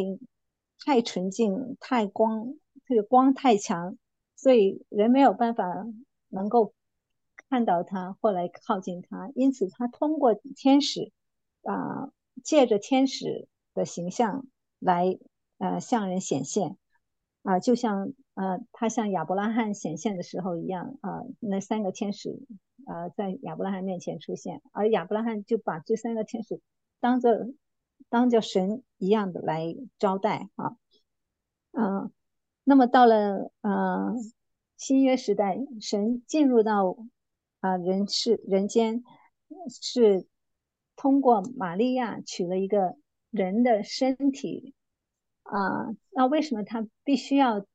太纯净、太光，这个光太强，所以人没有办法能够看到他或来靠近他。因此，他通过天使啊，借着天使的形象来呃向人显现啊，就像呃他向亚伯拉罕显现的时候一样啊，那三个天使。呃，在亚伯拉罕面前出现，而亚伯拉罕就把这三个天使当做当做神一样的来招待啊，嗯，那么到了呃新约时代，神进入到啊人世人间，是通过玛利亚取了一个人的身体啊，那为什么他必须要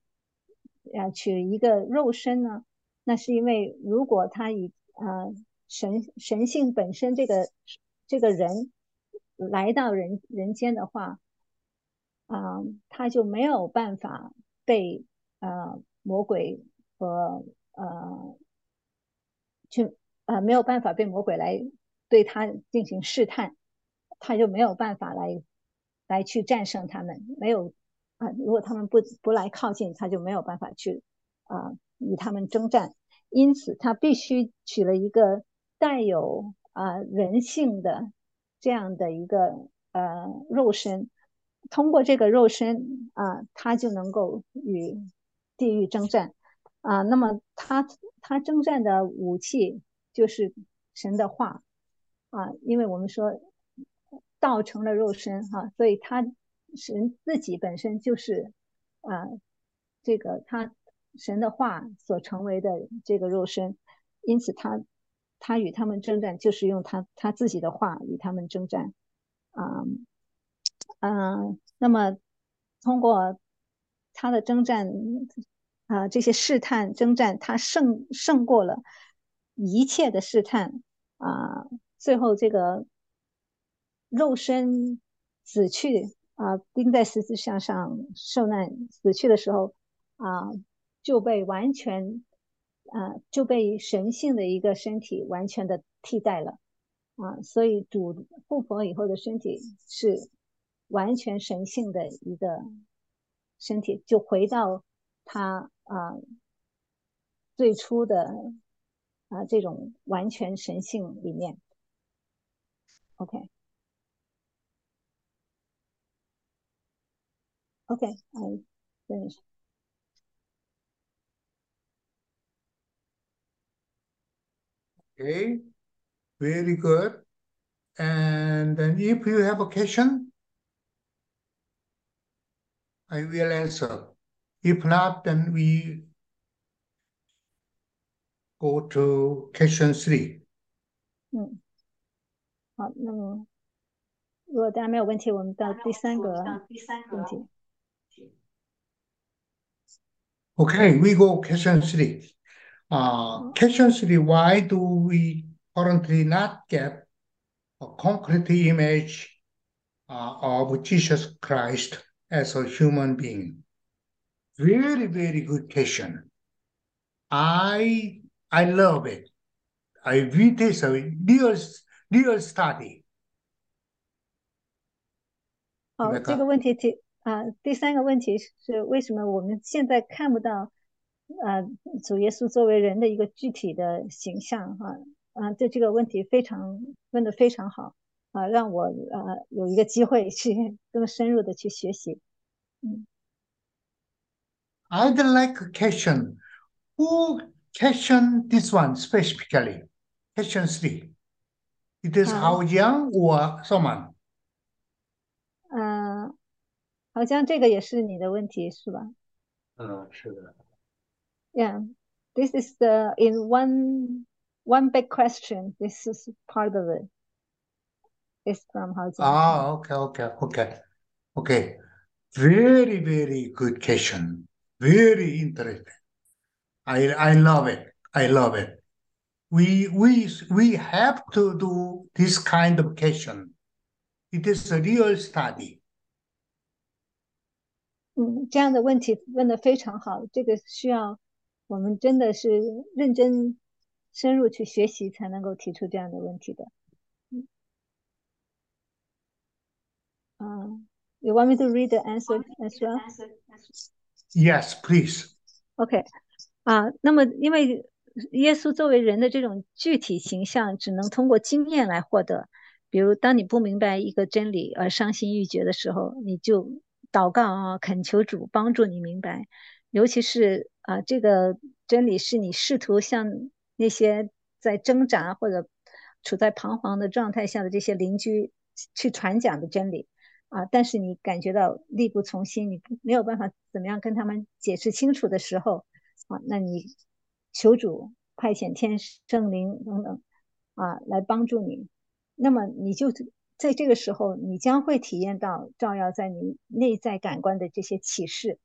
呃取一个肉身呢？那是因为如果他以呃，神神性本身这个这个人来到人人间的话，啊、他就没有办法被呃魔鬼和呃去呃没有办法被魔鬼来对他进行试探，他就没有办法来来去战胜他们，没有啊、如果他们不不来靠近，他就没有办法去啊、与他们征战。因此，他必须取了一个带有啊、人性的这样的一个呃肉身，通过这个肉身啊、他就能够与地狱征战啊、那么他他征战的武器就是神的话啊、因为我们说道成了肉身哈、所以他神自己本身就是啊、这个他。神的话所成为的这个肉身，因此他他与他们征战，就是用他他自己的话与他们征战，啊、嗯，嗯，那么通过他的征战，啊、这些试探征战，他胜胜过了一切的试探，啊、最后这个肉身死去啊、钉在十字架上受难死去的时候，啊、就被完全，啊、就被神性的一个身体完全的替代了，啊，所以主复活以后的身体是完全神性的一个身体，就回到他啊、呃、最初的啊、呃、这种完全神性里面。OK。Okay, I finish. Okay, very good. And then if you have a question, I will answer. If not, then we go to question three. 嗯，好，那么 如果大家没有问题，我们到第三个问题。 Okay, we go question three. Uh, question three, why do we currently not get a concrete image uh, of Jesus Christ as a human being? Very, very good question. I I love it. I read this a real real study. 好，这个问题提啊、第三个问题是为什么我们现在看不到呃主耶稣作为人的一个具体的形象哈？啊，这这个问题非常问的非常好啊，让我呃有一个机会去更深入的去学习。嗯 I'd like a question. Who question this one specifically? Question three. It is Uh, Hao Jiang or someone? 呃，好像这个也是你的问题是吧嗯，是的， ？Yeah, this is the in one one big question. This is part of it. It's from 郝江。 Ah, okay, okay, okay, okay. Very, very good question. Very interesting. I I love it. I love it. We we we have to do this kind of question. It is a real study. 嗯，这样的问题问得非常好，这个需要我们真的是认真深入去学习，才能够提出这样的问题的。嗯，嗯，You want me to read the answer as well? Yes, please. OK，啊，那么因为耶稣作为人的这种具体形象，只能通过经验来获得。比如，当你不明白一个真理而伤心欲绝的时候，你就祷告啊，恳求主帮助你明白。尤其是啊，这个真理是你试图向那些在挣扎或者处在彷徨的状态下的这些邻居去传讲的真理。啊，但是你感觉到力不从心，你没有办法怎么样跟他们解释清楚的时候，啊，那你求主派遣天使、圣灵等等，啊，来帮助你。那么你就在这个时候，你将会体验到照耀在你内在感官的这些启示。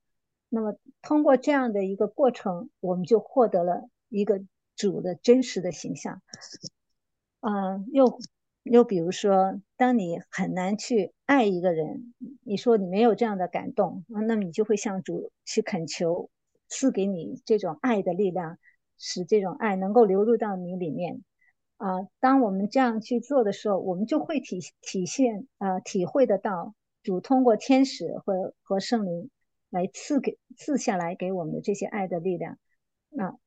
那么通过这样的一个过程，我们就获得了一个主的真实的形象。嗯、又又比如说，当你很难去爱一个人，你说你没有这样的感动，啊那么你就会向主去恳求，赐给你这种爱的力量，使这种爱能够流入到你里面。啊、当我们这样去做的时候，我们就会体体现呃体会得到主通过天使和和圣灵来赐给赐下来给我们的这些爱的力量。那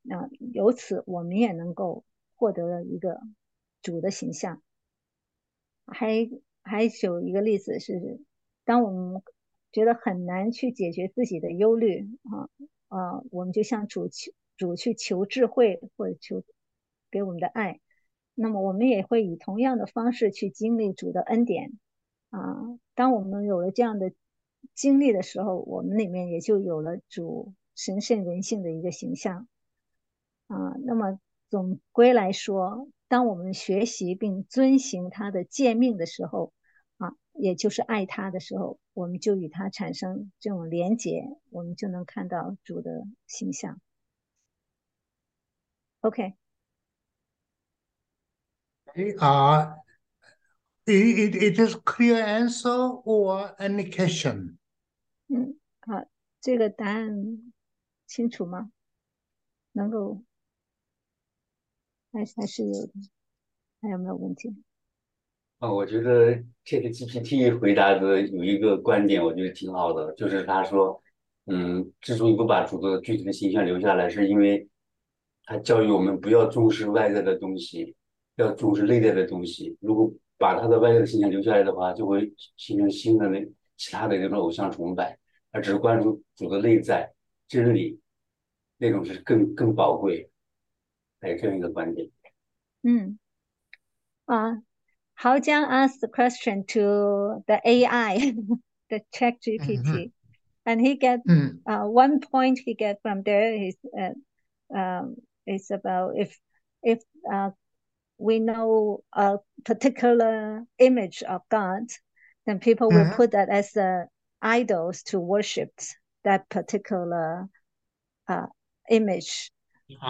那由此我们也能够获得了一个主的形象。还还有一个例子是，当我们觉得很难去解决自己的忧虑啊啊，我们就向主求主去求智慧或者求给我们的爱，那么我们也会以同样的方式去经历主的恩典啊。当我们有了这样的经历的时候，我们里面也就有了主神圣人性的一个形象啊。那么总归来说，当我们学习并遵行他的诫命的时候，啊，也就是爱他的时候，我们就与他产生这种连结，我们就能看到主的形象。OK，Okay, Uh, it, it, it is clear answer or any question? 嗯，好，这个答案清楚吗？能够还还是有的，还有没有问题？啊，我觉得这个 GPT 回答的有一个观点，我觉得挺好的，就是他说，嗯，之所以不把主的具体的形象留下来，是因为他教育我们不要重视外在的东西，要重视内在的东西。如果把他的外在的形象留下来的话，就会形成新的那其他的那种偶像崇拜，而只关注主的内在真理，那种是更更宝贵。还有这样一个观点。嗯，啊，Hao Jiang asked the question to the AI, the Chat GPT, and he get Mm, uh, one point he get from there is uh, um, is about if if uh, we know a particular image of God, then people will Mhm. put that as the idols to worship that particular uh, image.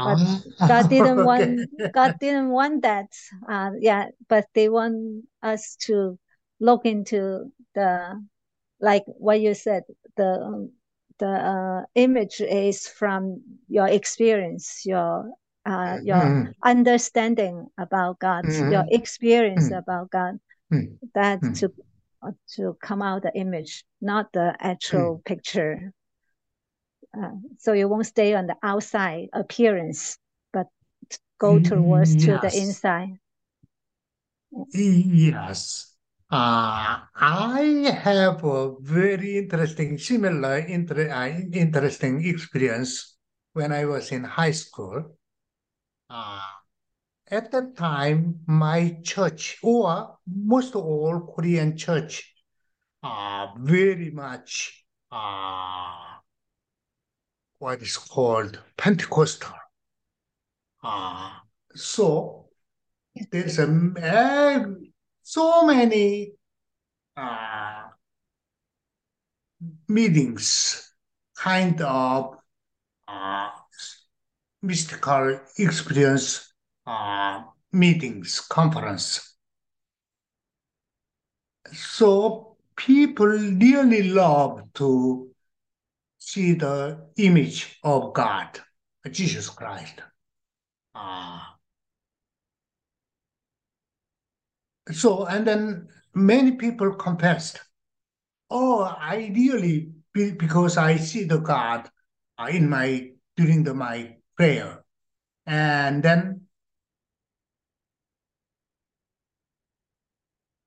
but Ah, God didn't okay. want God didn't want that. Uh, yeah, but they want us to look into the like what you said. The the uh, image is from your experience, your uh, your Mm, understanding about God, your mm, experience mm, about God. mm, That mm, to uh, to come out the image, not the actual picture. Uh, so you won't stay on the outside appearance, but go towards to the inside. yes. Uh, I have a very interesting, similar, inter uh, interesting experience when I was in high school. Uh, at that time, my church, or most of all Korean church, are very much uh, what is called Pentecostal. Uh, so there's a so many uh, meetings, kind of uh, mystical experience uh, meetings, conference. So people really love to see the image of God, Jesus Christ. Uh, so, and then many people confessed, oh, I really, because I see the God uh, in my, during the, my prayer. And then,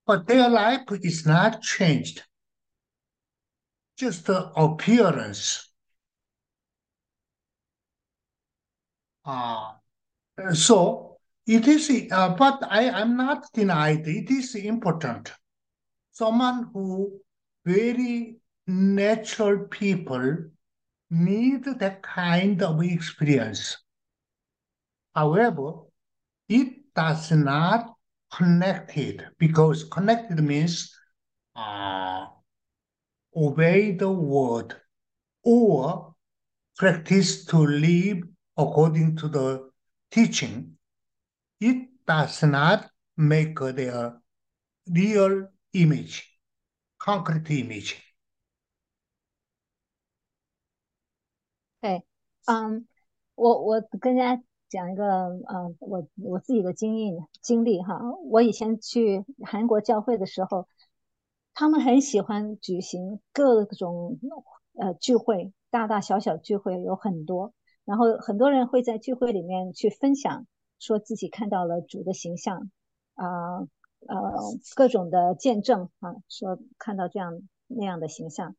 but their life is not changed. Just the appearance. Uh, so it is, uh, but I am not denied. It is important. Someone who very natural people need that kind of experience. However, it does not connect it because connected means uh, obey the word or practice to live according to the teaching. It does not make their real image, concrete image. 对，嗯，我我跟大家讲一个，呃，我我自己的经历经历哈。我以前去韩国教会的时候， 他们很喜欢举行各种呃聚会，大大小小聚会有很多，然后很多人会在聚会里面去分享，说自己看到了主的形象，啊呃各种的见证啊，说看到这样那样的形象。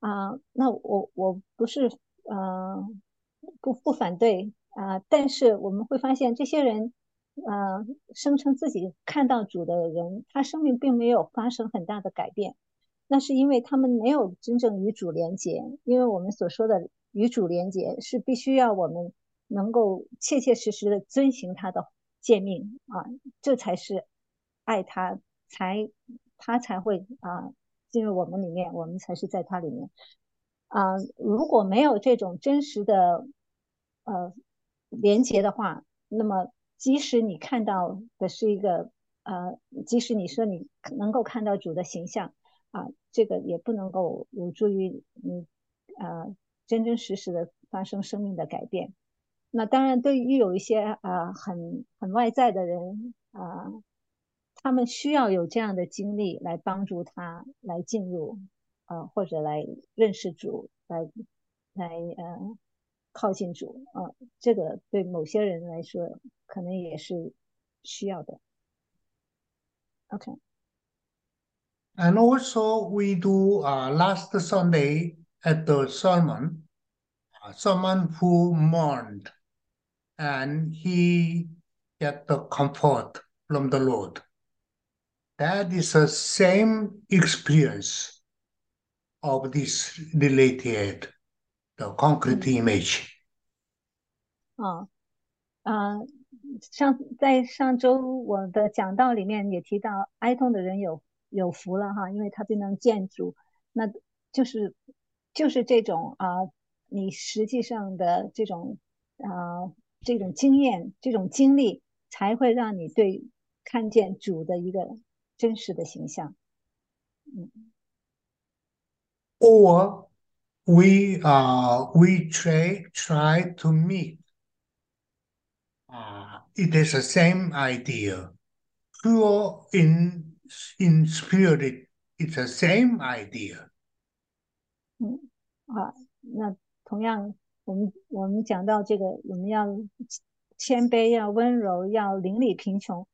啊、那我我不是呃不不反对啊、但是我们会发现这些人呃声称自己看到主的人，他生命并没有发生很大的改变，那是因为他们没有真正与主连结，因为我们所说的与主连结是必须要我们能够切切实实的遵行他的诫命啊，这才是爱他，才他才会啊进入我们里面，我们才是在他里面。啊、如果没有这种真实的呃连接的话，那么即使你看到的是一个呃，即使你说你能够看到主的形象啊、这个也不能够有助于你呃真真实实的发生生命的改变。那当然，对于有一些、呃很很外在的人啊、他们需要有这样的经历来帮助他来进入呃或者来认识主，来来呃靠近主啊、这个对某些人来说 可能也是需要的。OK， And also, we do uh, last Sunday at the sermon, uh, someone who mourned and he get the comfort from the Lord. That is the same experience of this related, the concrete image. 啊，啊， 上在上周我的讲道里面也提到，哀痛的人有有福了哈，因为他就能见主。那就是就是这种啊，你实际上的这种啊这种经验、这种经历，才会让你对看见主的一个真实的形象。嗯。Or we uh we try try to meet. Uh, it is the same idea. Pure in in spirit, it's the same idea. 嗯啊，那同样，我们我们讲到这个，我们要谦卑，要温柔，要邻里贫穷，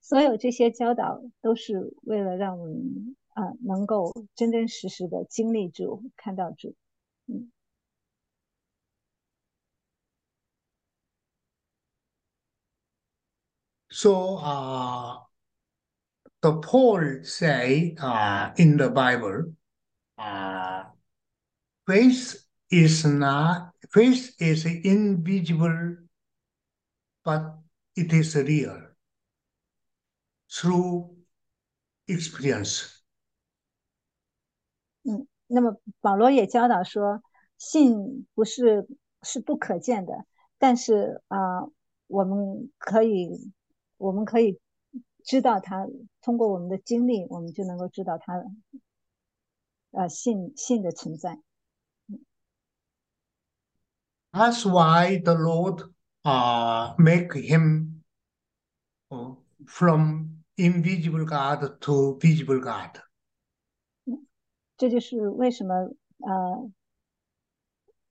所有这些教导都是为了让我们啊能够真真实实的经历主，看到主。嗯。So, uh, the Paul say uh, in the Bible, uh, faith is not faith is invisible, but it is real through experience. 嗯，那么保罗也教导说，信不是是不可见的，但是啊、呃，我们可以 我们可以知道他，通过我们的经历，我们就能够知道他，呃，信信的存在。That's why the Lord uh make him from invisible God to visible God。这就是为什么呃，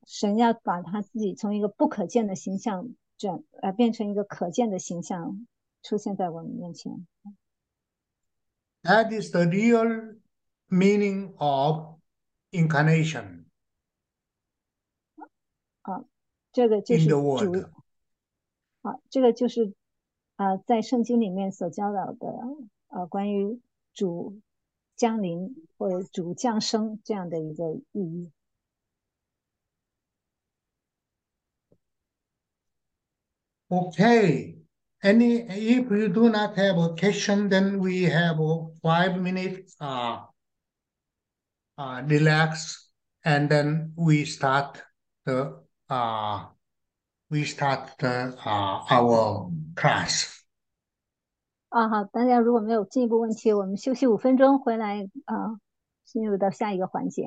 神要把他自己从一个不可见的形象转呃变成一个可见的形象。出现在我们面前。That is the real meaning of incarnation. 啊，这个就是主。啊，这个就是啊，在圣经里面所教导的啊，关于主降临或者主降生这样的一个意义。Okay. Any, if you do not have a question, then we have five minutes, uh, uh, relax, and then we start the, uh, we start the, uh, our class. 啊，好，大家如果没有进一步问题，我们休息五分钟，回来啊，进入到下一个环节。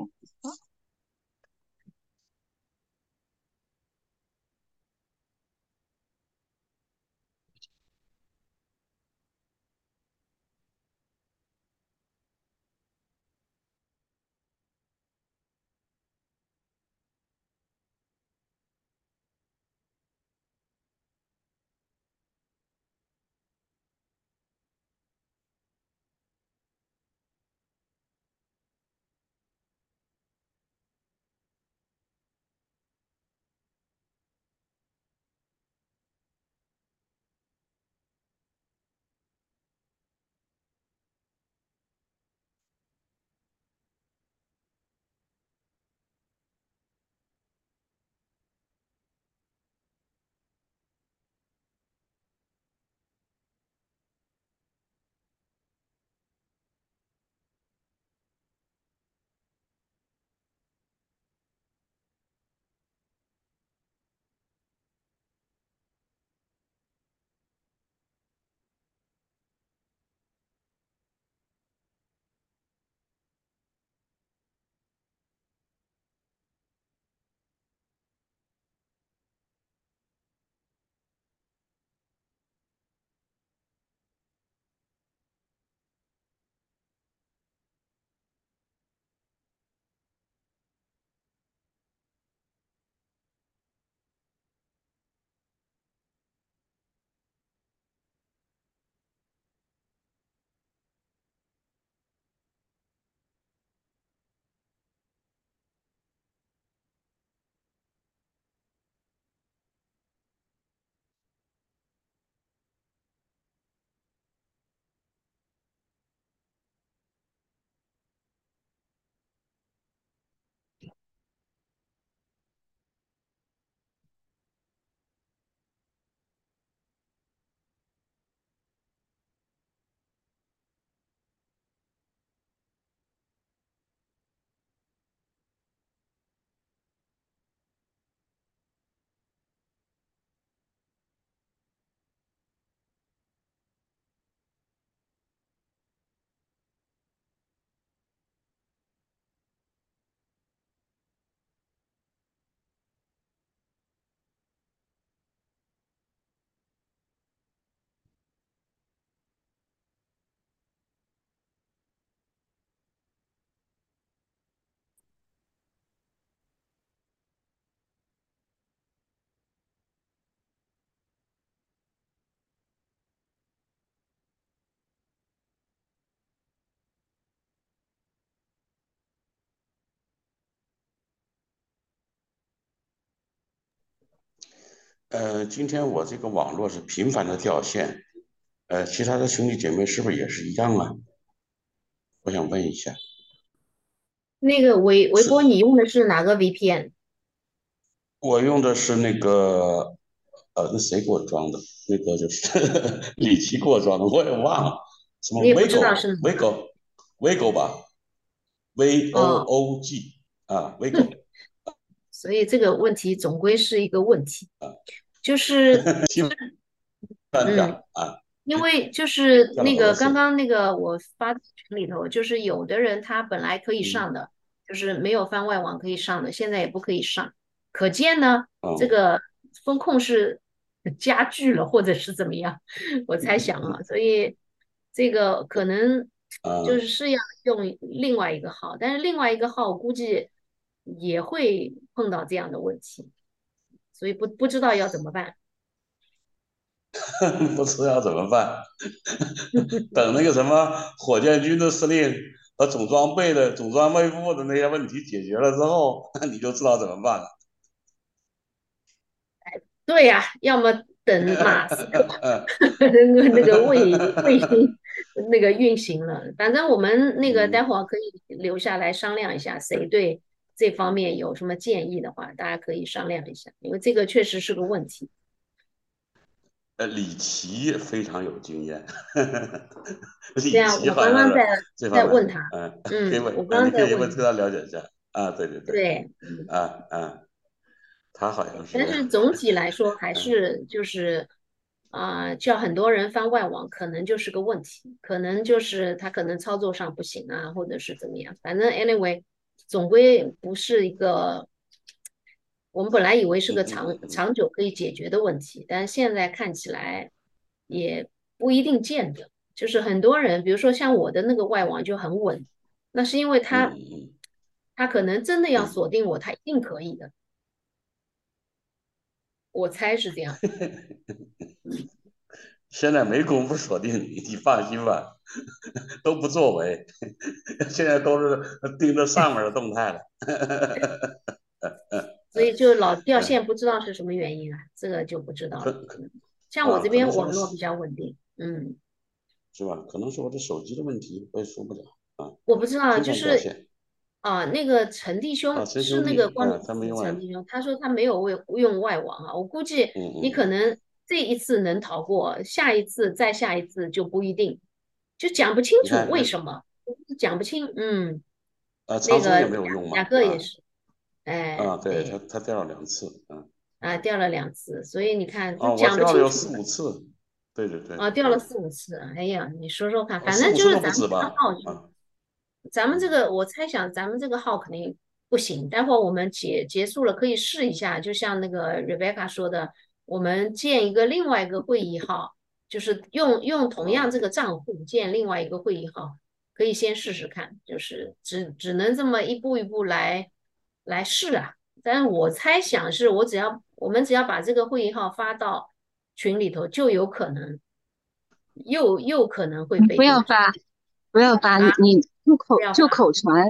呃，今天我这个网络是频繁的掉线，呃，其他的兄弟姐妹是不是也是一样啊？我想问一下。那个维维波，你用的是哪个 VPN？我用的是那个，呃，那谁给我装的？那个就是 李琦给我装的，我也忘了。什么 Vigo？Vigo？Vigo 吧？V O O G 啊，Vigo。所以这个问题总归是一个问题，就是 嗯啊，因为就是那个刚刚那个我发群里头，就是有的人他本来可以上的，就是没有翻外网可以上的，现在也不可以上，可见呢，这个风控是 加剧了，或者是怎么样？我猜想啊，所以这个可能就是是要用另外一个号，但是另外一个号估计。也会碰到这样的问题，所以不不知道要怎么办。不知道怎么办？等那个什么火箭军的司令和总装备的总装备部的那些问题解决了之后，你就知道怎么办了。哎，对呀，要么等马斯克 那个卫卫星那个运行了，反正我们那个待会儿可以留下来商量一下，谁对。这方面有什么建议的话，大家可以商量一下，因为这个确实是个问题。呃，李琦非常有经验。对啊，我刚刚在在问他，嗯嗯，我刚刚在问，跟他了解一下啊，对对对，对，啊啊，他好像是。但是总体来说，还是就是啊，叫很多人翻外网，可能就是个问题，可能就是他可能操作上不行啊，或者是怎么样，反正 anyway。总归不是一个，我们本来以为是个长长久可以解决的问题，但现在看起来也不一定见得。就是很多人，比如说像我的那个外网就很稳，那是因为他他可能真的要锁定我，他一定可以的。我猜是这样。现在没工夫锁定你，你放心吧，都不作为，现在都是盯着上面的动态了。所以就老掉线，不知道是什么原因啊？这个就不知道了。像我这边网络比较稳定，嗯，是吧？可能是我的手机的问题，我也说不了啊。我不知道，就是啊，那个陈弟兄是那个关陈弟兄，他说他没有为用外网啊，我估计你可能。这一次能逃过，下一次再下一次就不一定，就讲不清楚为什么，讲不清。嗯，呃，那个雅各也是，哎，啊，对他他掉了两次，嗯，啊，掉了两次，所以你看，哦，讲不清楚。四五次，对对对。啊，掉了四五次，哎呀，你说说看，反正就是咱们这个号，咱们这个我猜想，咱们这个号肯定不行。待会儿我们结结束了可以试一下，就像那个 Rebecca 说的。我们建一个另外一个会议号，就是用用同样这个账户建另外一个会议号，可以先试试看，就是只只能这么一步一步来来试啊。但是我猜想是我只要我们只要把这个会议号发到群里头，就有可能又又可能会被不要发，不要发，你就口就口传，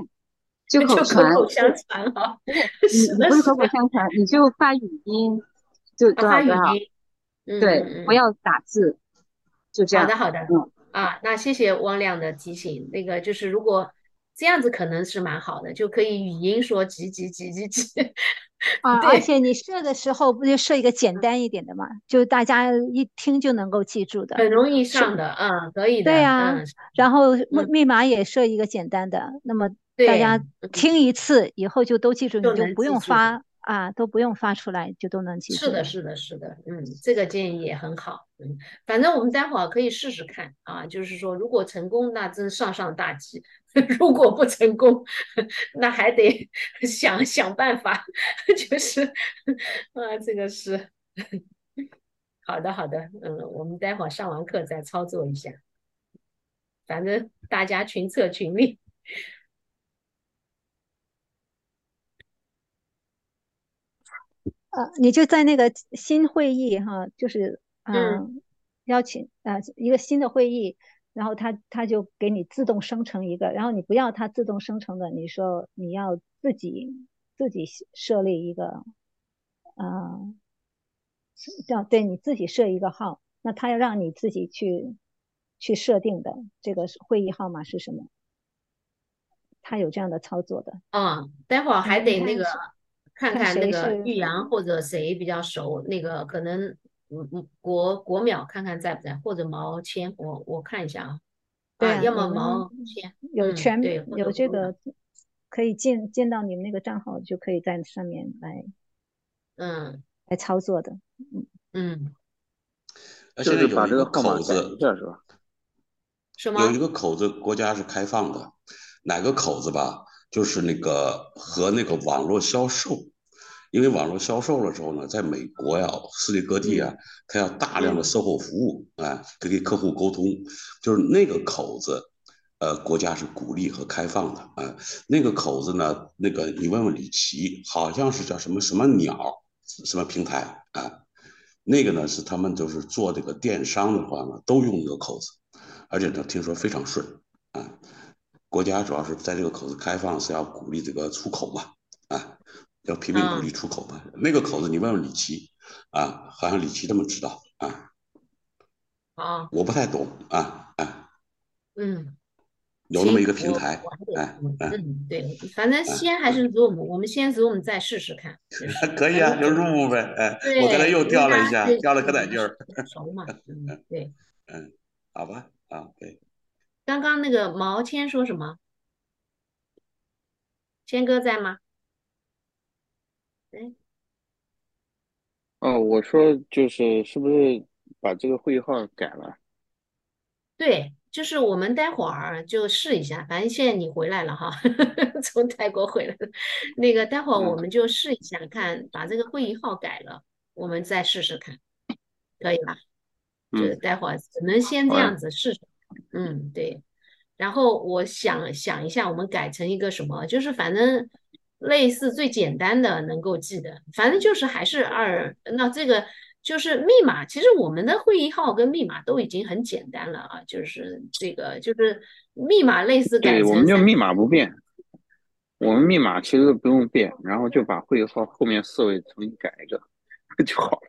就口传，口口相传 哈，你不是口口相传，你就发语音。就多少多少，对，不要打字，就这样。好的，好的，嗯啊，那谢谢汪亮的提醒。那个就是如果这样子可能是蛮好的，就可以语音说急急急急急。啊，而且你设的时候不就设一个简单一点的嘛，就大家一听就能够记住的，很容易上的，嗯，可以的。对呀，然后密密码也设一个简单的，那么大家听一次以后就都记住，你就不用发。啊，都不用发出来就都能记住。是的，是的，是的，嗯，这个建议也很好，嗯，反正我们待会儿可以试试看啊，就是说如果成功，那真上上大吉；如果不成功，那还得 想想办法，就是啊，这个是好的，好的，嗯，我们待会儿上完课再操作一下，反正大家群策群力。呃，你就在那个新会议哈，就是嗯，邀请呃一个新的会议，然后他他就给你自动生成一个，然后你不要他自动生成的，你说你要自己自己设立一个，嗯，要对你自己设一个号，那他要让你自己去去设定的这个会议号码是什么？他有这样的操作的。啊，待会儿还得那个看看那个玉阳或者谁比较熟，那个可能嗯嗯国国淼看看在不在，或者毛谦，我我看一下啊。对，要么毛谦有全对有这个可以见见到你们那个账号，就可以在上面来嗯来操作的。嗯嗯，就是把这个口子是吧？什么？有一个口子，国家是开放的，哪个口子吧？就是那个和那个网络销售，因为网络销售的时候呢，在美国呀，世界各地啊，它要大量的售后服务啊，得给客户沟通，就是那个口子，呃，国家是鼓励和开放的啊。那个口子呢，那个你问问李琦，好像是叫什么什么鸟，什么平台啊？那个呢是他们就是做这个电商的话呢，都用那个口子。而且呢，听说非常顺啊！国家主要是在这个口子开放，是要鼓励这个出口嘛啊，要拼命鼓励出口嘛。那个口子你问问李琦啊，好像李琦他们知道啊。啊，我不太懂啊啊。嗯，有那么一个平台，哎嗯，对，反正先还是 Zoom，我们先 Zoom 再试试看。可以啊，就 Zoom 呗，哎，我刚才又掉了一下，掉了可带劲儿。熟嘛，嗯，对，嗯，好吧。啊，对，刚刚那个毛谦说什么？谦哥在吗？哎，哦，我说就是是不是把这个会议号改了？对，就是我们待会儿就试一下，反正现在你回来了哈，从泰国回来了，那个待会儿我们就试一下，看把这个会议号改了，我们再试试看，可以吧？就待会儿只能先这样子试试，嗯，对。然后我想想一下，我们改成一个什么？就是反正类似最简单的能够记的，反正就是还是二。那这个就是密码，其实我们的会议号跟密码都已经很简单了啊，就是这个就是密码类似改对，我们就密码不变，我们密码其实不用变，然后就把会议号后面四位重新改一个 就好了。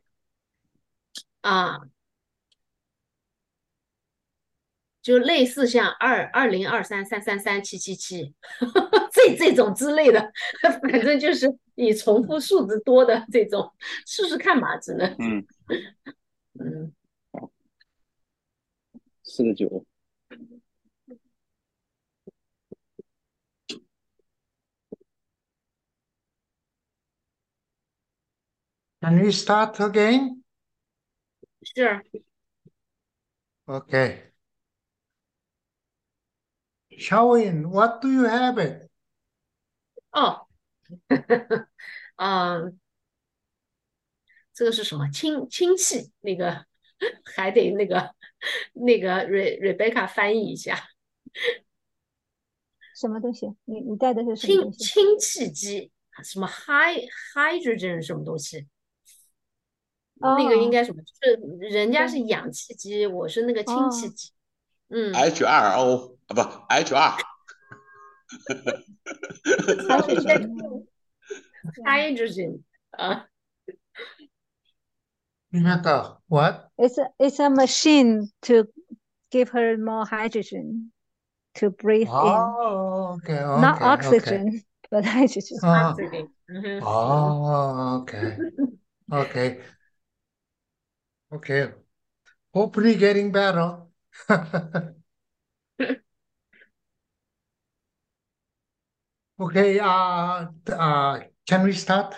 啊。就类似像二二零二三三三三七七七 这这种之类的，反正就是以重复数字多的这种试试看吧，只能嗯嗯四个九。Can we start again? Sure. Okay. Shaoyin, what do you have it? 哦，嗯，这个是什么氢氢气？那个还得那个那个 Re Rebecca 翻译一下。什么东西？你你带的是什么东西？氢氢气机，什么 high hydrogen 什么东西？那个应该什么？就是人家是氧气机，我是那个氢气机。嗯，H2O 啊，不，HR。Hydrogen uh, 啊。Rebecca, what? It's a, it's a machine to give her more hydrogen to breathe oh, in. Okay, okay. Not oxygen, okay. but hydrogen. Oh, oxygen. oh okay. Okay. Okay. Hopefully getting better. okay, uh, uh, can we start?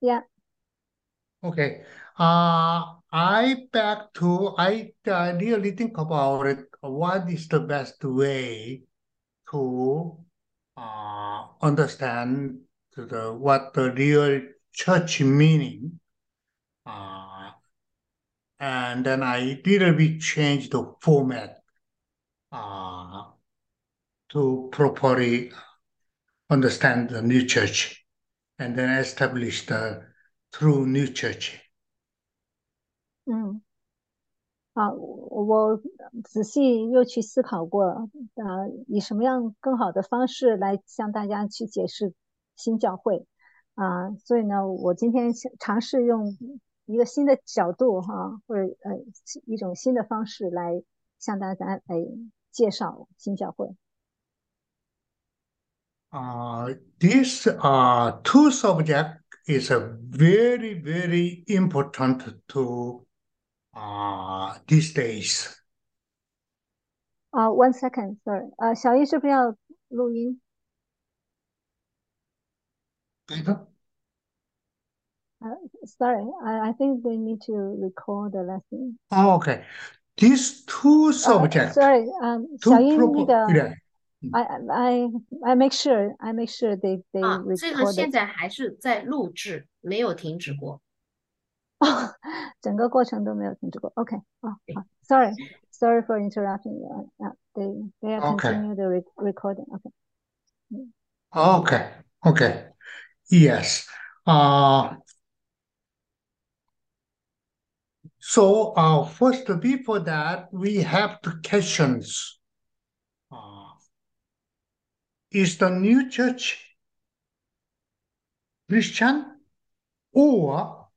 Yeah. Okay. Uh, I back to, I uh, really think about it. What is the best way to uh, understand the, what the real church meaning? Uh, and then I little bit change the format uh, to properly understand the new church and then establish the true new church. 嗯，啊，我仔细又去思考过，啊，以什么样更好的方式来向大家去解释新教会，啊，所以呢，我今天尝试用一个新的角度哈，或者呃一种新的方式来向大家来介绍新教会。Uh, this uh, two subject is a very, very important to uh, these days. Uh, one second, sorry. 呃，小易是不是要录音？Uh, sorry, I, I think we need to record the lesson. Oh, okay. These two subjects. Uh, sorry, um, 小英那个。 I I I make sure I make sure they they 啊，这个现在还是在录制，没有停止过。哦，整个过程都没有停止过。OK，哦，好，Sorry Sorry for interrupting you. Uh, they they are continue the re recording. OK. Okay. Okay. Yes. Uh, so uh, first, before that, we have the questions. Uh, is the new church Christian or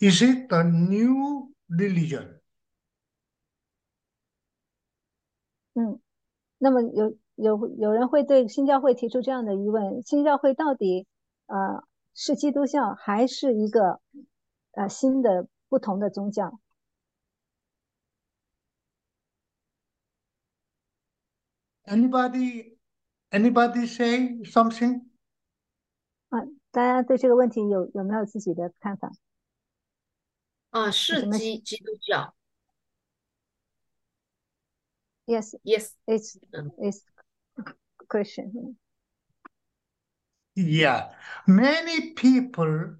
is it the new religion? 嗯，那么有有有人会对新教会提出这样的疑问：新教会到底呃是基督教还是一个呃新的不同的宗教？Anybody Anybody say something？啊，大家对这个问题有有没有自己的看法？啊，是基基督教。Yes, yes, it's it's Christian. Yeah, many people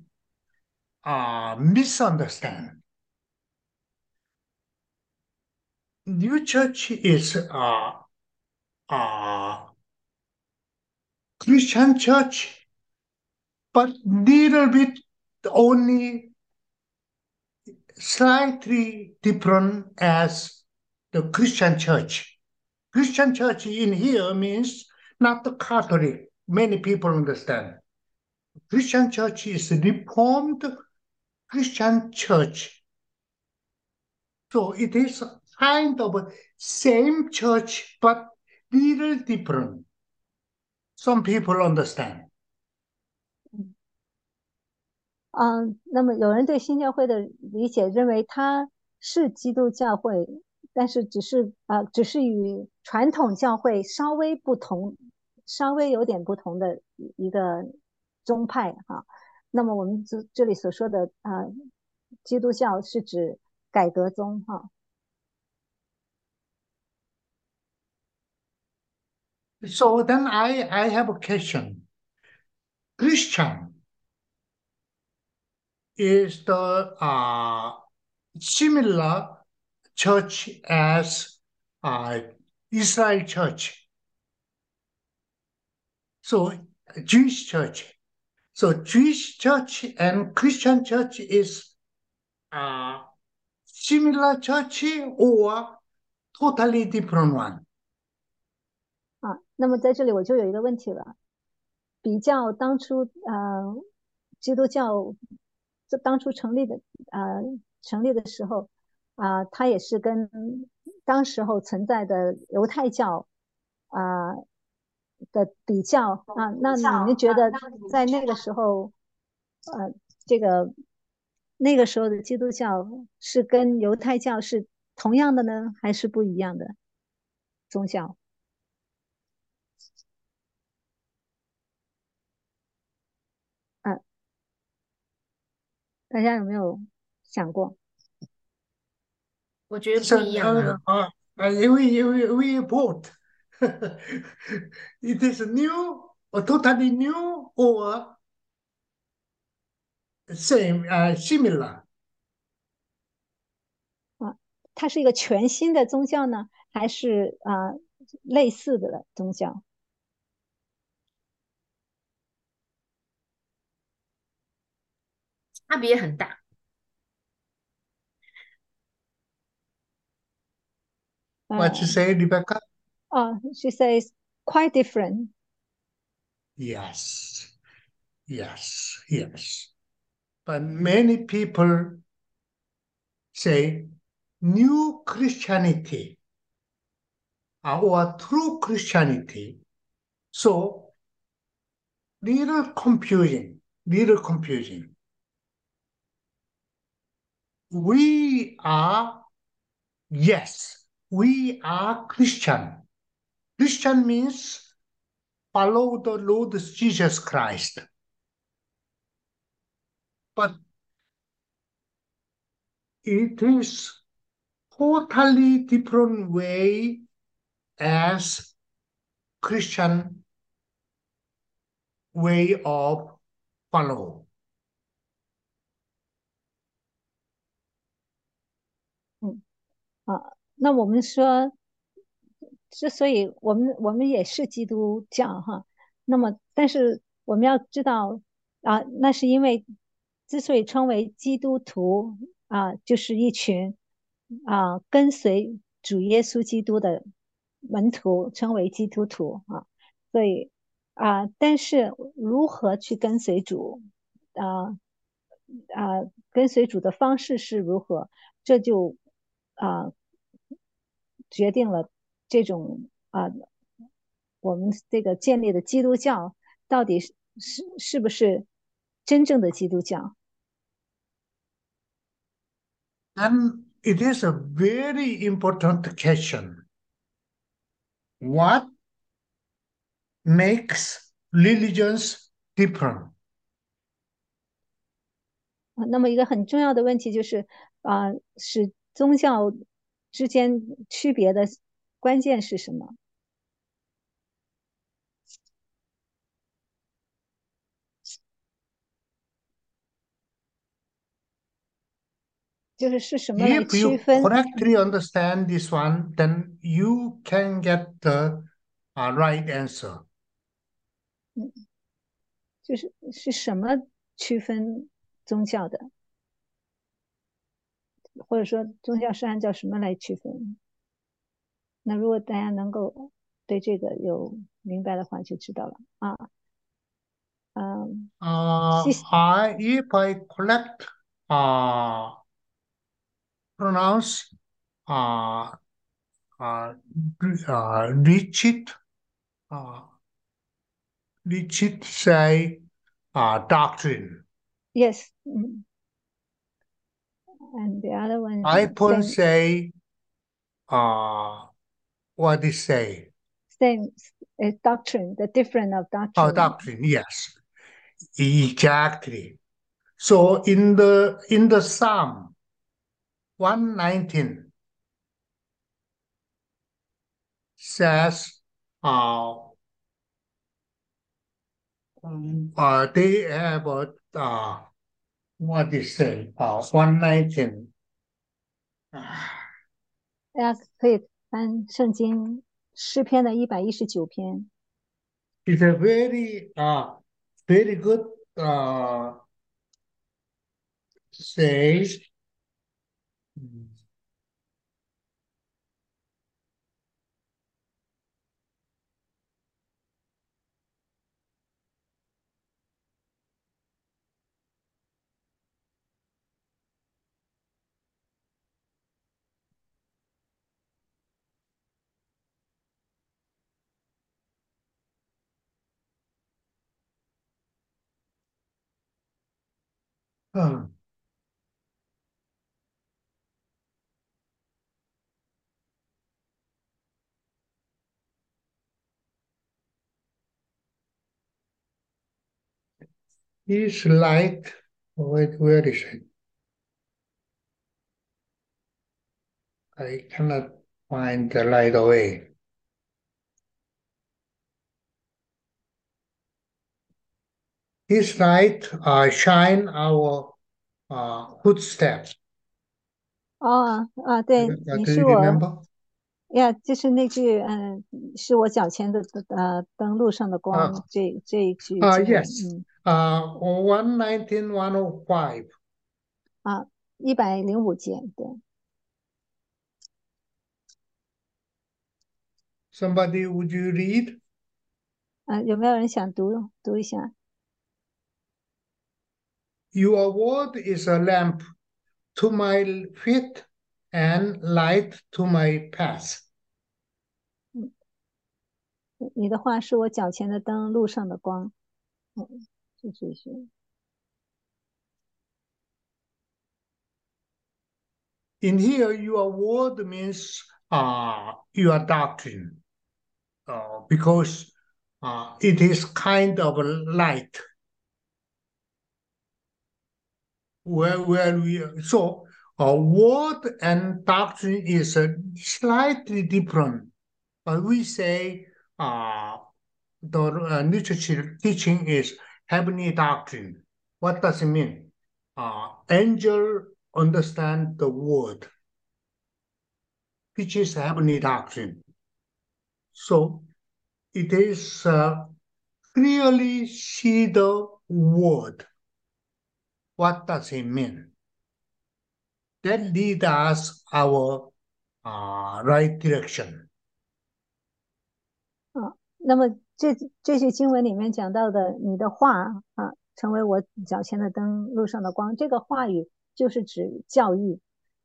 uh, misunderstand. New church is uh, uh, Christian church, but little bit only slightly different as the Christian church. Christian church in here means not the Catholic. Many people understand. Christian church is Reformed Christian church. So it is kind of same church, but little different. Some people understand. 嗯，那么有人对新教会的理解认为它是基督教会，但是只是啊，只是与传统教会稍微不同，稍微有点不同的一个宗派哈。那么我们这这里所说的啊，基督教是指改革宗哈。So then I, I have a question. Christian is the uh, similar church as uh, Israel church. So Jewish church. So Jewish church and Christian church is uh, similar church or totally different one? 那么在这里我就有一个问题了，比较当初呃基督教这当初成立的呃成立的时候啊，它也是跟当时候存在的犹太教啊的比较啊，那你们觉得在那个时候呃这个那个时候的基督教是跟犹太教是同样的呢，还是不一样的宗教？大家有没有想过？我觉得不一样啊。Uh, we, we, we both. it is new or totally new or same, uh, similar. 啊，它是一个全新的宗教呢，还是啊类似的宗教？差别很大。What you say, Rebecca? Oh, she says quite different. Yes, yes, yes. But many people say new Christianity or true Christianity. So little confusing, little confusing. We are, yes, we are Christian. Christian means follow the Lord Jesus Christ. But it is totally different way as Christian way of follow. 啊，那我们说，之所以我们我们也是基督教哈，那么但是我们要知道啊，那是因为之所以称为基督徒啊，就是一群啊跟随主耶稣基督的门徒，称为基督徒啊，所以。啊，但是如何去跟随主啊啊，跟随主的方式是如何，这就啊决定了这种啊我们这个建立的基督教到底是是是不是真正的基督教？And it is a very important question. What makes religions different. 那么一个很重要的问题就是啊，使宗教之间区别的关键是什么？就是是什么来区分？If you correctly understand this one, then you can get the uh, right answer. 嗯，就是是什么区分宗教的，或者说宗教是按照什么来区分？那如果大家能够对这个有明白的话，就知道了啊。嗯，啊，I if I collect 啊，pronounce 啊啊啊，reach it 啊。Did it say uh, doctrine? Yes. And the other one. I put say, uh, what it say? Same uh, doctrine, the different of doctrine. Oh, doctrine, yes. Exactly. So in the in the Psalm 119 says uh, uh, they have uh, what they say, uh, 119. 大家可以翻圣经诗篇的一百一十九篇。It's a very uh, very good uh, say. Hmm. His light, wait, where is it? I cannot find the light away. His light uh, shine our uh, footsteps. 哦啊，对，你是我呀，就是那句，嗯，是我脚前的呃灯路上的光，这这一句。啊，yes，啊，one nineteen one o five。啊，一百零五节，对。Somebody would you read？啊，有没有人想读读一下 ？Your word is a lamp to my feet and light to my path. 你的话是我脚前的灯，路上的光。嗯，是这些。In here, your word means uh, your doctrine, uh, because uh, it is kind of light. Where, where we so a word and doctrine is uh, slightly different, but we say uh, the uh, literature teaching is heavenly doctrine. What does it mean? Uh, angel understand the word, which is heavenly doctrine. So it is uh, clearly see the word. What does it mean? That lead us our right direction. 啊，那么这这些经文里面讲到的，你的话啊，成为我脚前的灯，路上的光。这个话语就是指教育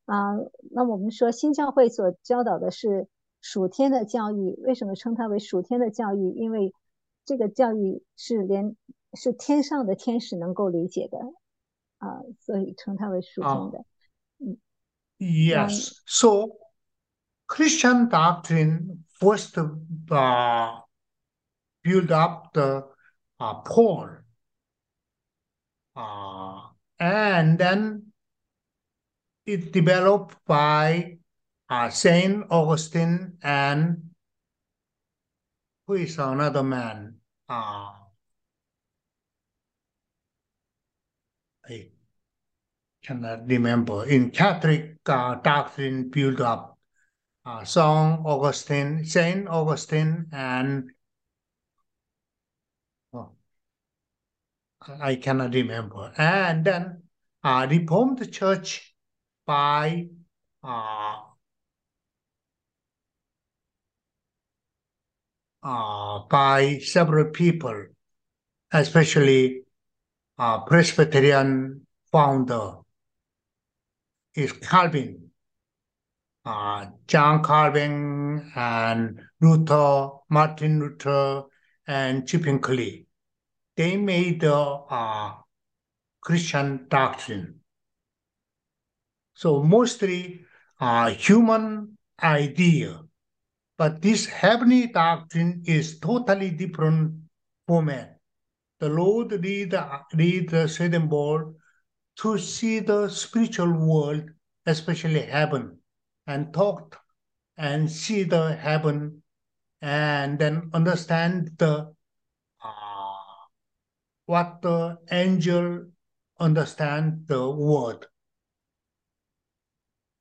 啊。那我们说新教会所教导的是属天的教育，为什么称它为属天的教育？因为这个教育是连是天上的天使能够理解的啊，所以称它为属天的。嗯，Yes, so Christian doctrine first uh build up the uh Paul uh and then it developed by uh, Saint Augustine and who is another man? Uh, I cannot remember. In Catholic uh, doctrine built up, uh, Saint Augustine, Saint Augustine, and oh, I cannot remember. And then uh, Reformed Church by uh, uh, by several people, especially uh, Presbyterian founder is Calvin, uh, John Calvin and Luther, Martin Luther, and Chipping They made the uh, Christian doctrine. So mostly uh, human idea, but this heavenly doctrine is totally different format. The Lord lead, lead the Swedenborg to see the spiritual world, especially heaven, and talk and see the heaven and then understand the uh, what the angel understand the word.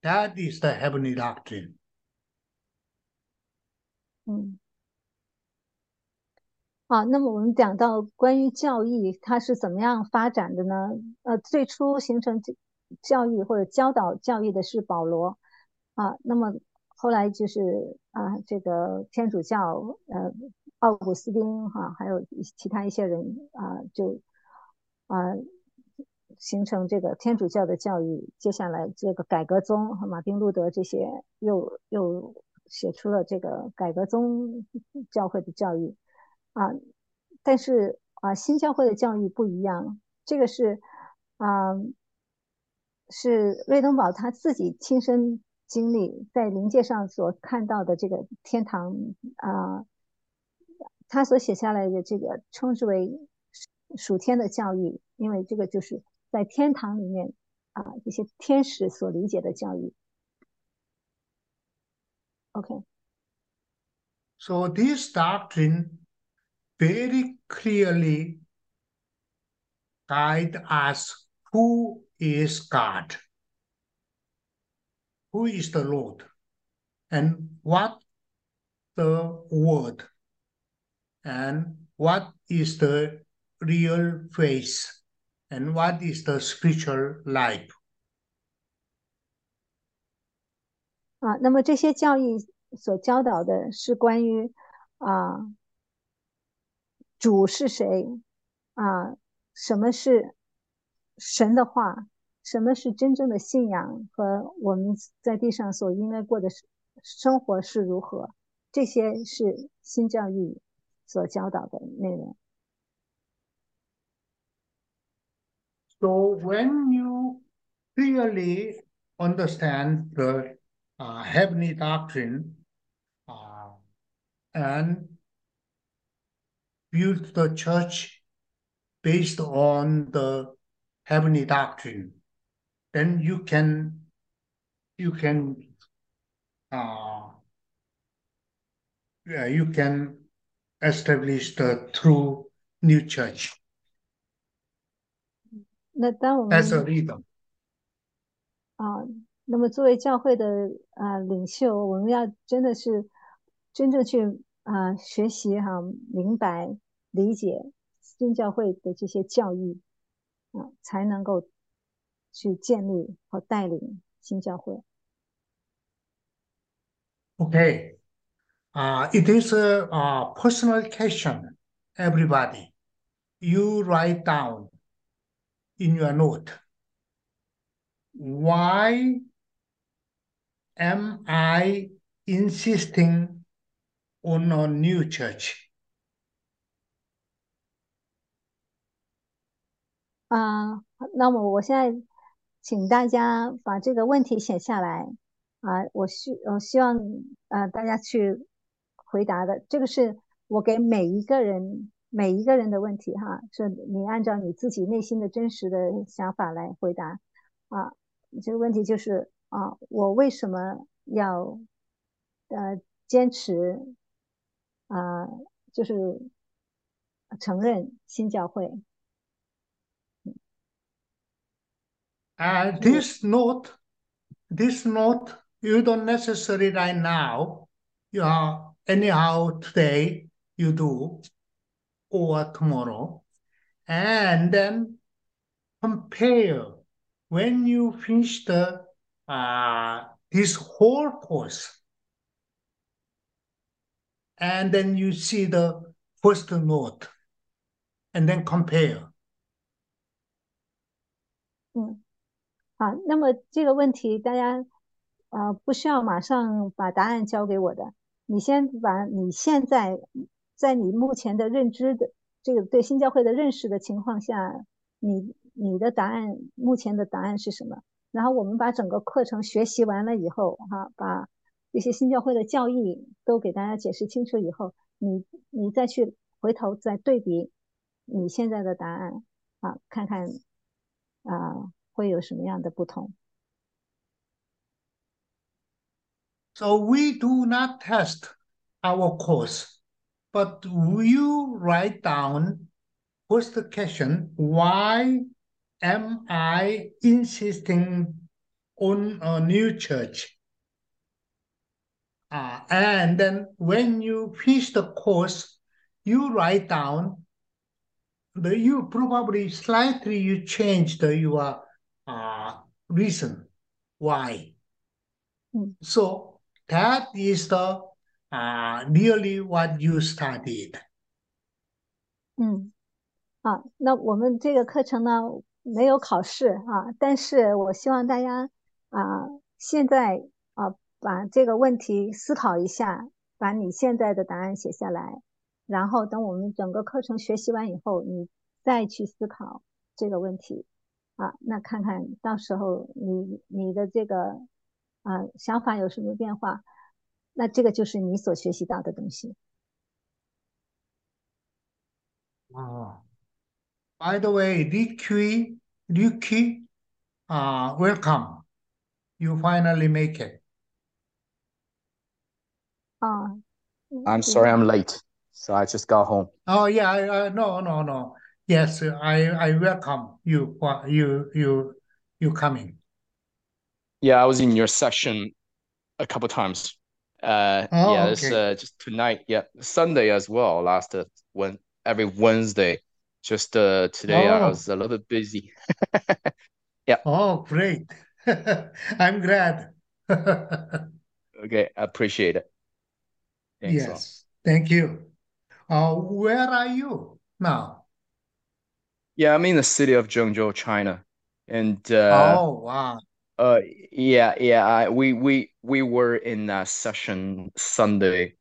That is the heavenly doctrine. 嗯，好，那么我们讲到关于教义，它是怎么样发展的呢？呃，最初形成教育或者教导教育的是保罗啊，那么后来就是啊，这个天主教呃，奥古斯丁哈，还有其他一些人啊，就啊。形成这个天主教的教育，接下来这个改革宗和马丁路德这些又又写出了这个改革宗教会的教育啊，但是啊新教会的教育不一样，这个是啊是瑞登堡他自己亲身经历在灵界上所看到的这个天堂啊，他所写下来的这个称之为属天的教育，因为这个就是。在天堂里面啊，这些天使所理解的教育。OK。So this doctrine very clearly guide us who is God, who is the Lord, and what the word, and what is the real face and what is the spiritual life? 啊，那么这些教义所教导的是关于啊 主是谁啊，什么是神的话，什么是真正的信仰和我们在地上所应该过的生活是如何？这些是新教育所教导的内容。So when you clearly understand the uh, heavenly doctrine uh, and build the church based on the heavenly doctrine, then you can you can uh, yeah, you can establish the true new church 那当我们 as a leader. 啊，那么作为教会的啊领袖，我们要真的是真正去 啊学习哈，明白理解新教会的这些教义啊，才能够去建立和带领新教会。 Okay. Uh, it is a, a personal question, everybody. You write down in your note why am I insisting on a new church? 啊，那么我现在请大家把这个问题写下来啊，我希我希望啊大家去回答的，这个是我给每一个人每一个人的问题哈，是你按照你自己内心的真实的想法来回答啊。这个问题就是啊，我为什么要呃坚持啊，就是承认新教会？ Uh, this note, this note, you don't necessarily right now. You are anyhow today you do, or tomorrow, and then compare when you finish the uh, this whole course, And then you see the first note, and then compare. 嗯。好，那么这个问题大家呃不需要马上把答案交给我的，你先把你现在在你目前的认知的这个对新教会的认识的情况下，你你的答案目前的答案是什么？然后我们把整个课程学习完了以后，哈，把 这些新教会的教义都给大家解释清楚以后，你你再去回头再对比你现在的答案啊，看看啊。会有什么样的不同？So we do not test our course, but you write down first question: Why am I insisting on a new church? Uh, and then when you finish the course, you write down the you probably slightly you changed your uh, reason why. Mm. So that is the uh, really what you studied. 嗯，啊，那我们这个课程呢没有考试啊，但是我希望大家啊现在啊 把这个问题思考一下，把你现在的答案写下来，然后等我们整个课程学习完以后，你再去思考这个问题。啊，那看看到时候你你的这个啊想法有什么变化，那这个就是你所学习到的东西。哦，By the way, Ricky, Ricky, uh, welcome. You finally make it. I'm sorry I'm late, so I just got home. Oh yeah, uh, no, no, no. Yes, I I welcome you. You you you coming. Yeah, I was in your session a couple times. Uh, oh, yeah, okay. it's uh, just tonight. Yeah, Sunday as well. Last uh, when every Wednesday. Just uh, today oh. I was a little bit busy. yeah. Oh, great! I'm glad. okay, I appreciate it. Thanks yes, thank you. Uh, where are you now? Yeah, I'm in the city of Zhengzhou, China. and uh, oh wow. Uh, yeah, yeah. I, we we we were in a session Sunday.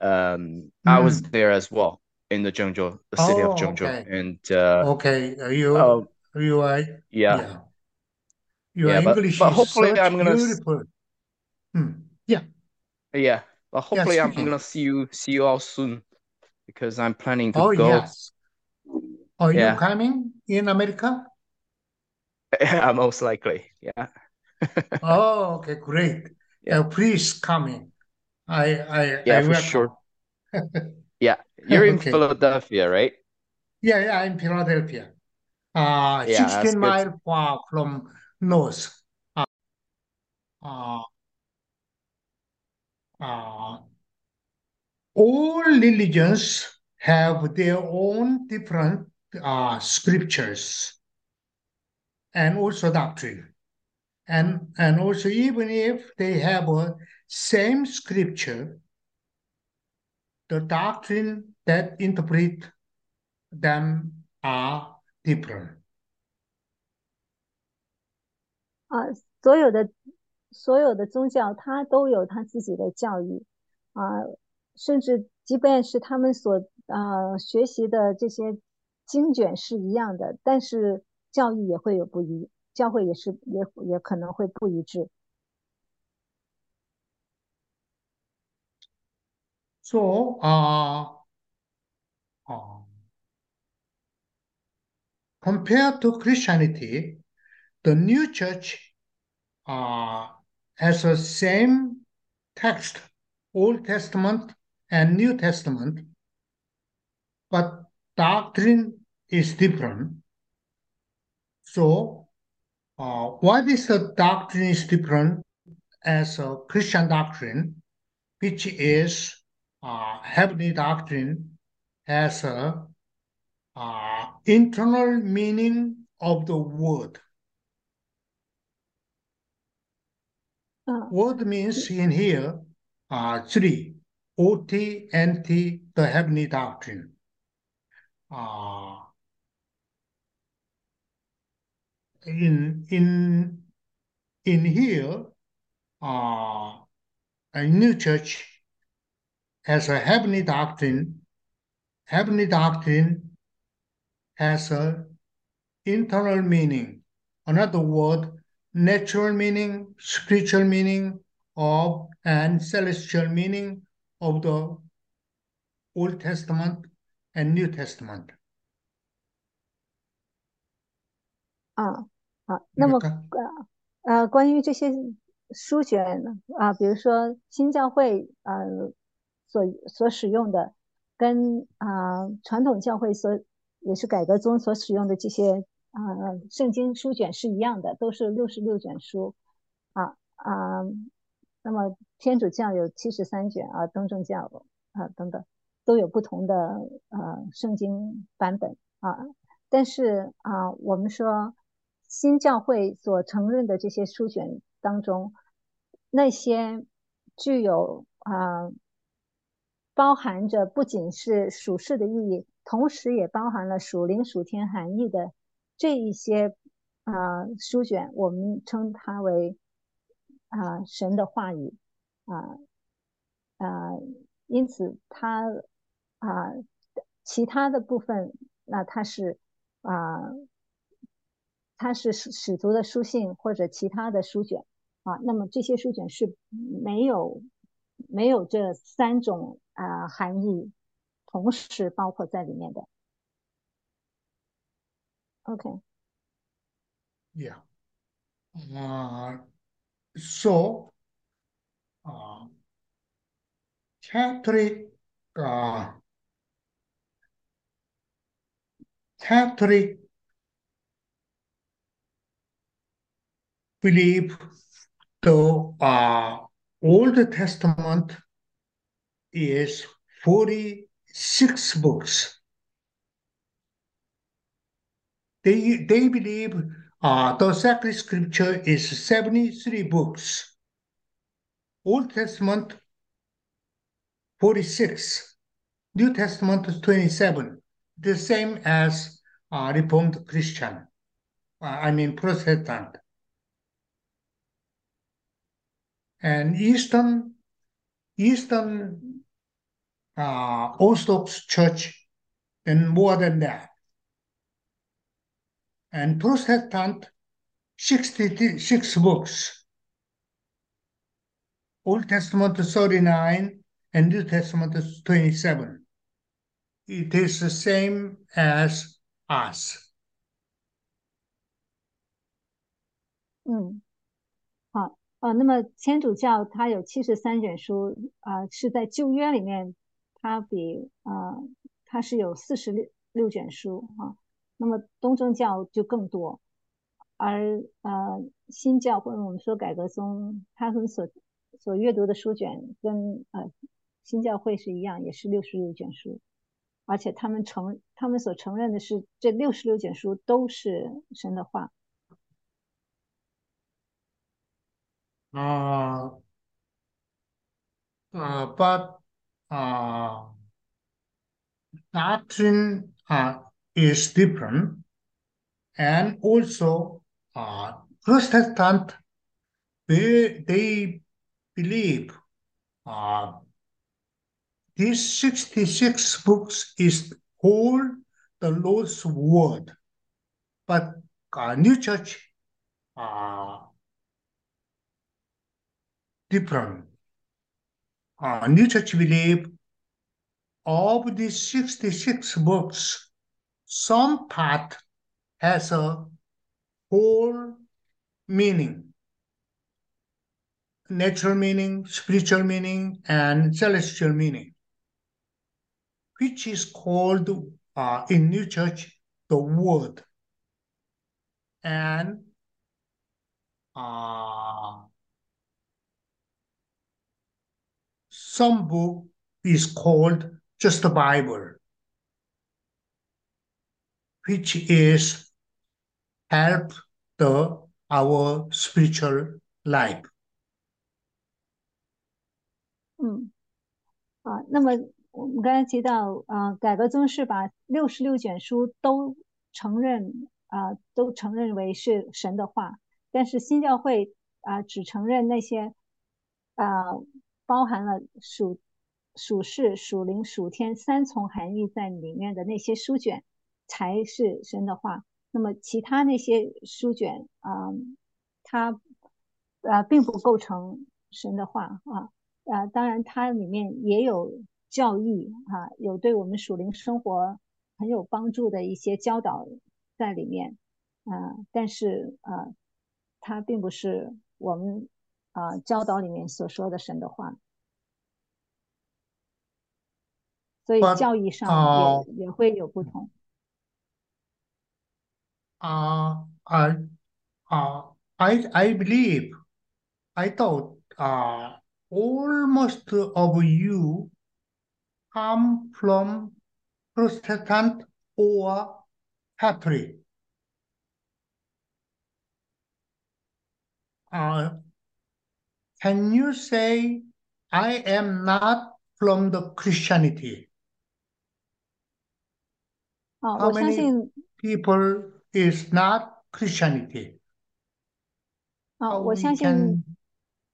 Um, I was Mm. there as well in the Zhengzhou, the city of Oh, Zhengzhou, okay. and uh, Okay, are you oh you are yeah, yeah. Your yeah. But English but is hopefully I'm gonna beautiful. Hmm. Yeah, yeah. But hopefully I'm gonna see you see you all soon because I'm planning to Oh go. yes. Are you coming in America? Yeah, most likely. Yeah. Oh, okay, great. Yeah. Uh, please come in. I I Yeah, I for sure. Yeah, you're in Okay. Philadelphia, right? Yeah, yeah, I'm Philadelphia. Uh, Yeah, 16 good. miles far from north. Uh, uh, uh, all religions have their own different uh, scriptures and also doctrine. And, and also, even if they have a same scripture, the doctrine that interpret them are different. 啊，所有的 所有的宗教，它都有它自己的教育啊，甚至即便是他们所呃学习的这些经卷是一样的，但是教育也会有不一，教会也是也也可能会不一致。So, uh, uh, compared to Christianity, the new church uh, has the same text, Old Testament and New Testament, but doctrine is different. So, uh, what is the doctrine is different as a Christian doctrine, which is uh, heavenly doctrine has a uh, internal meaning of the word. 嗯 Word means in here uh, three OT, NT, the heavenly doctrine. Uh, in in in here, uh, a new church has a heavenly doctrine. Heavenly doctrine has a internal meaning. Another word, natural meaning, spiritual meaning of and celestial meaning of the Old Testament and New Testament. 啊啊，那么.呃呃，关于这些书卷啊，比如说新教会呃所所使用的，跟啊传统教会所也是改革中所使用的这些啊圣经书卷是一样的，都是六十六卷书啊啊。那么天主教有七十三卷啊，东正教啊等等都有不同的呃圣经版本啊。但是啊，我们说新教会所承认的这些书卷当中，那些具有啊包含着不仅是属世的意义，同时也包含了属灵属天含义的这一些啊书卷，我们称它为啊神的话语啊啊，因此它啊其他的部分，那它是。啊，它是使使徒的书信或者其他的书卷啊，那么这些书卷是没有没有这三种啊含义同时包括在里面的。OK。Yeah. Uh, so, uh, Catholic, uh, Catholic believe the uh, Old Testament is 46 books. They, they believe uh, the sacred scripture is 73 books. Old Testament 46, New Testament 27, the same as uh, Reformed Christian. I mean Protestant. And Eastern, Eastern uh, Orthodox Church, and more than that And Protestant, 66 books. Old Testament 39 and New Testament 27. It is the same as us. 嗯，好，呃，那么天主教它有七十三卷书，啊、呃，是在旧约里面，它比呃它是有四十六六卷书啊， 那么东正教就更多，而呃新教或者我们说改革宗，他们所所阅读的书卷跟呃新教会是一样，也是六十六卷书，而且他们承他们所承认的是这六十六卷书都是神的话。Uh, uh, but uh, doctrine uh, is different, and also uh, Protestant they they believe uh, these sixty six books is all the Lord's word, but uh, New Church. Uh, different. Uh, New Church believe of these 66 books, some part has a whole meaning natural meaning, spiritual meaning, and celestial meaning, which is called uh, in New Church the Word. And uh, some book is called just the Bible, which is help the our spiritual life. 嗯，啊，那么我们刚才提到，啊，改革宗是把六十六卷书都承认，啊，都承认为是神的话，但是新教会啊，只承认那些，啊，包含了属属世、属灵、属天三重含义在里面的那些书卷，才是神的话。那么其他那些书卷，啊，它，呃，并不构成神的话啊。啊，当然，它里面也有教义啊，有对我们属灵生活很有帮助的一些教导在里面啊，但是啊，它并不是我们啊教导里面所说的神的话，所以教义上也也会有不同。啊啊啊！I I believe I thought 啊。almost of you come from Protestant or Catholic. Uh, can you say I am not from the Christianity? How many people is not Christianity? 啊，我相信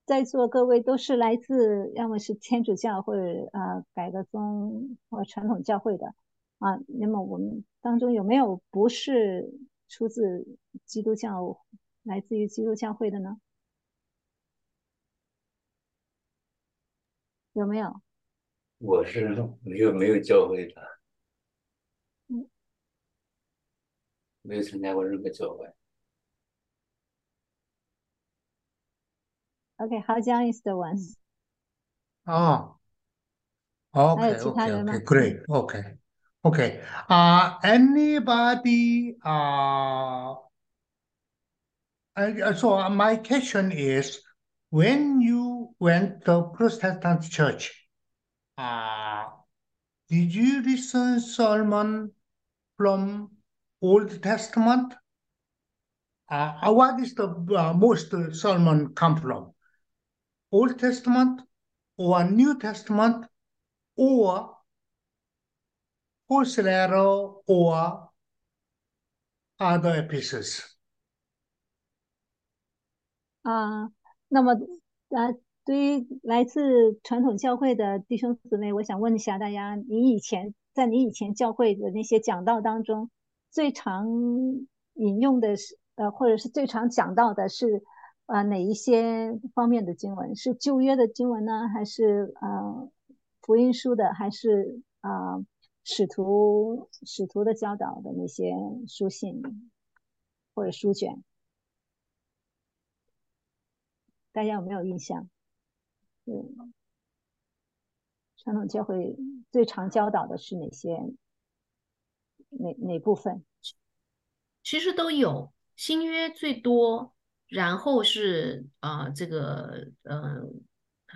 在座各位都是来自要么是天主教或者啊改革宗或传统教会的啊，那么我们当中有没有不是出自基督教、来自于基督教会的呢？有没有？我是没有没有教会的，没有参加过任何教会。Okay, Hajiang is the one. Oh, okay, okay, okay, great. Okay, okay. Uh, anybody, uh, so my question is, when you went to Protestant church, uh, did you listen sermon from Old Testament? Uh, what is the uh, most sermon come from? Old Testament or New Testament or Paul's letter or other epistles. 啊，那么啊，对于来自传统教会的弟兄姊妹，我想问一下大家，你以前在你以前教会的那些讲道当中， 最常引用的是呃，或者是最常讲到的是啊哪一些方面的经文？是旧约的经文呢，还是呃福音书的，还是啊使徒使徒的教导的那些书信或者书卷？大家有没有印象？嗯，传统教会最常教导的是哪些？哪哪部分？其实都有。新约最多，然后是啊，这个嗯，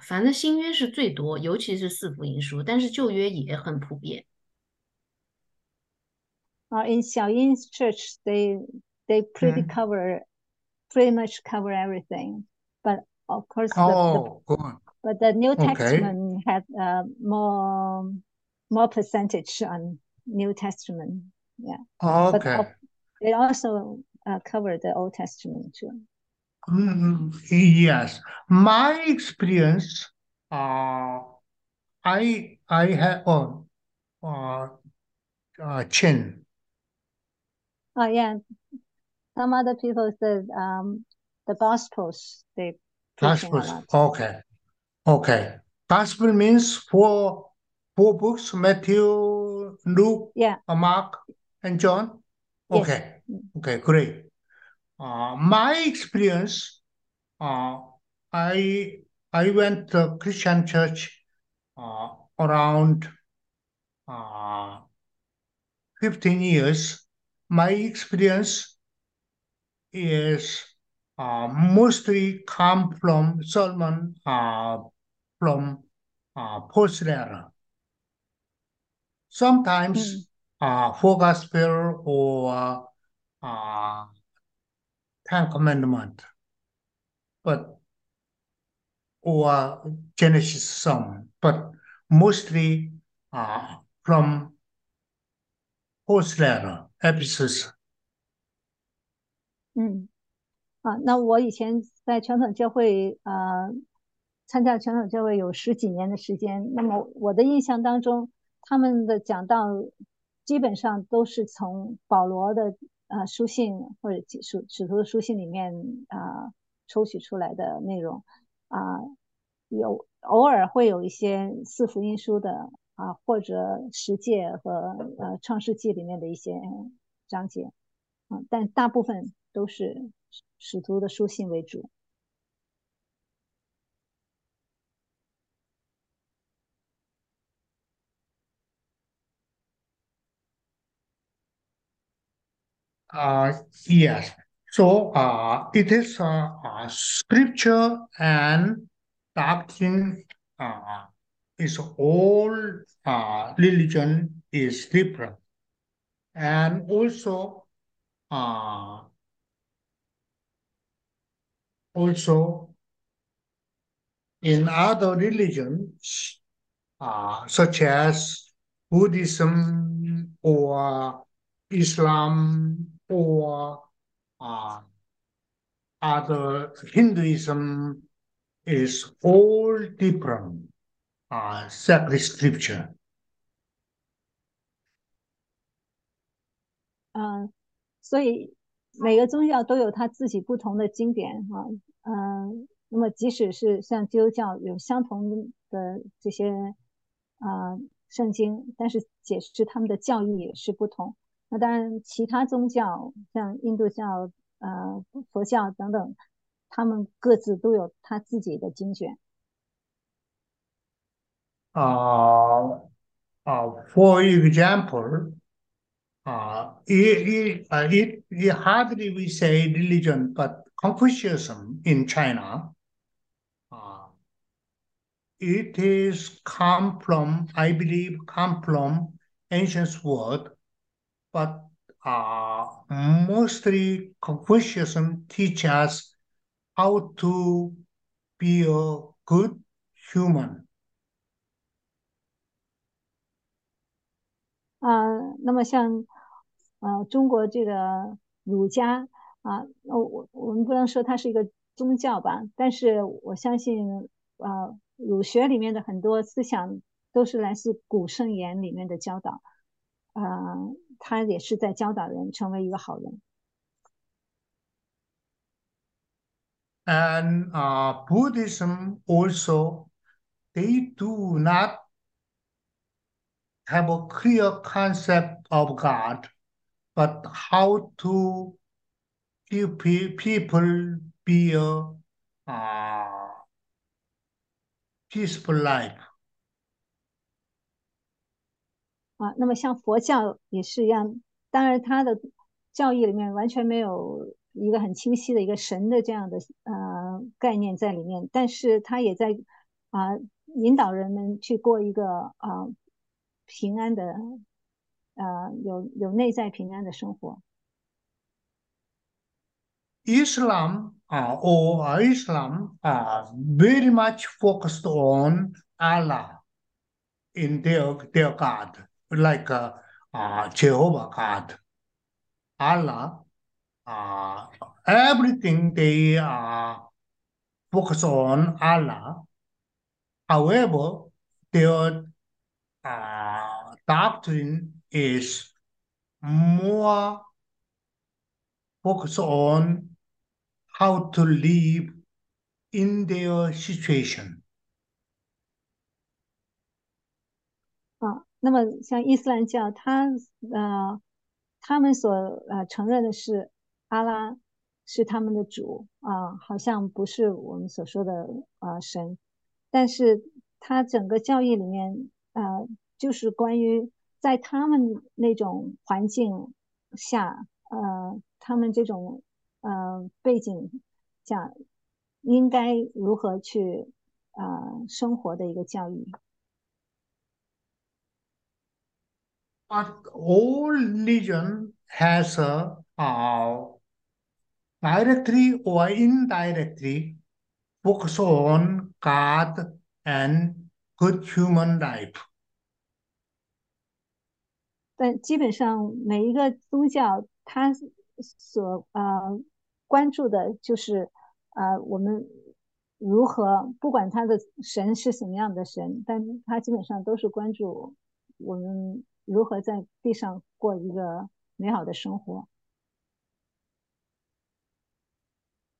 反正新约是最多，尤其是四福音书，但是旧约也很普遍。啊，in 小英 church they they pretty cover pretty much cover everything, but of course the, Oh, good. but the New Testament has uh more more percentage on New Testament. Yeah, but Okay. of- they also uh, cover the Old Testament too. Mm, yes, my experience, uh, I I have oh, uh, uh, Chin. Oh yeah, some other people said um the Gospels they Gospels. Okay, okay. Gospel means four four books: Matthew, Luke, Yeah. uh, Mark, and John. Yes. Okay, okay, great. Uh, my experience, uh, I I went to Christian church uh, around uh, 15 years. My experience is uh, mostly come from sermon uh, from uh, post-era Sometimes uh, four gospel or uh, Ten Commandment, but or Genesis some, but mostly uh, from post-era episodes. 嗯，啊，那我以前在传统教会呃参加传统教会有十几年的时间，那么我的印象当中， 他们的讲道基本上都是从保罗的呃书信或者使使徒的书信里面啊、抽取出来的内容啊、有偶尔会有一些四福音书的啊、或者十诫和呃创世纪里面的一些章节。啊，但大部分都是使徒的书信为主。Yes. So uh, it is uh, uh, scripture and doctrine uh, is all uh, religion is different. And also uh, also in other religions uh, such as Buddhism or Islam or uh, other Hinduism is all different uh, sacred scripture. 嗯，所以每个宗教都有它自己不同的经典哈，嗯，那么即使是像基督教有相同的这些啊、圣经，但是解释他们的教义也是不同。那当然，其他宗教像印度教、呃佛教等等，他们各自都有他自己的经卷。 Uh, uh, for example, uh, it, it, uh, it, it hardly we say religion, but Confucianism in China, uh, it is come from, I believe, come from ancient word, but uh, mostly Confucianism teach us how to be a good human. 啊，那么像呃中国这个儒家啊，我我我们不能说它是一个宗教吧，但是我相信，呃，儒学里面的很多思想都是来自古圣言里面的教导，呃，他也是在教导人成为一个好人。And uh, Buddhism also, they do not have a clear concept of God, but how to give people be a uh, peaceful life. 啊，那么像佛教也是一样，当然它的教义里面完全没有一个很清晰的一个神的这样的呃概念在里面，但是它也在啊引导人们去过一个啊平安的呃有有内在平安的生活。Islam uh, or Islam are very much focused on Allah in their their God, like uh, uh, Jehovah God, Allah. Uh, everything they uh, focus on Allah. However, their uh, doctrine is more focused on how to live in their situation. 那么像伊斯兰教，它呃，他们所呃承认的是阿拉是他们的主啊，好像不是我们所说的啊神，但是他整个教义里面呃，就是关于在他们那种环境下，呃，他们这种呃背景下，应该如何去啊生活的一个教育。But all religion has a uh, directly or indirectly focus on God and good human life. 但基本上每一个宗教，它所呃关注的就是呃我们如何，不管他的神是什么样的神，但他基本上都是关注我们。 如何在地上过一个美好的生活。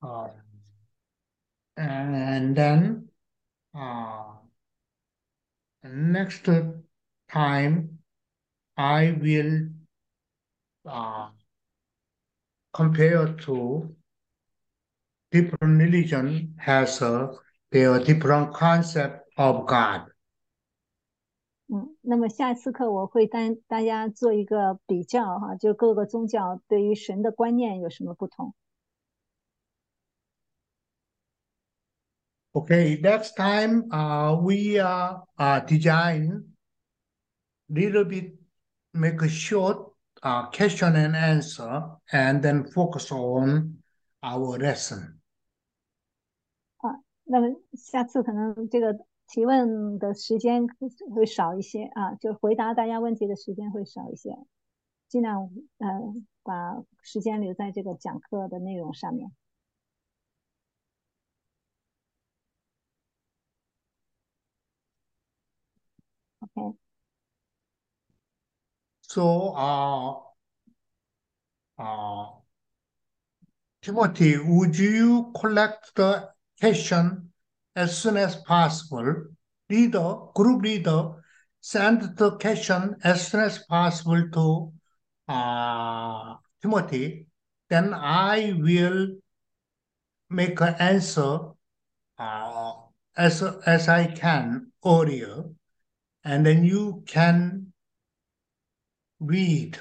Uh, and then uh, next time I will uh, compare to different religion has a their different concept of God. 嗯，那么下次课我会带大家做一个比较哈，就各个宗教对于神的观念有什么不同。Okay, next time uh, we uh, uh, design little bit, make a short uh, question and answer, and then focus on our lesson. 啊，那么下次可能这个提问的时间会少一些啊，就回答大家问题的时间会少一些，尽量呃把时间留在这个讲课的内容上面。OK。So, uh, uh, Timothy, would you collect the question as soon as possible. Leader, group leader, send the question as soon as possible to uh, Timothy. Then I will make an answer uh, as, as I can earlier. And then you can read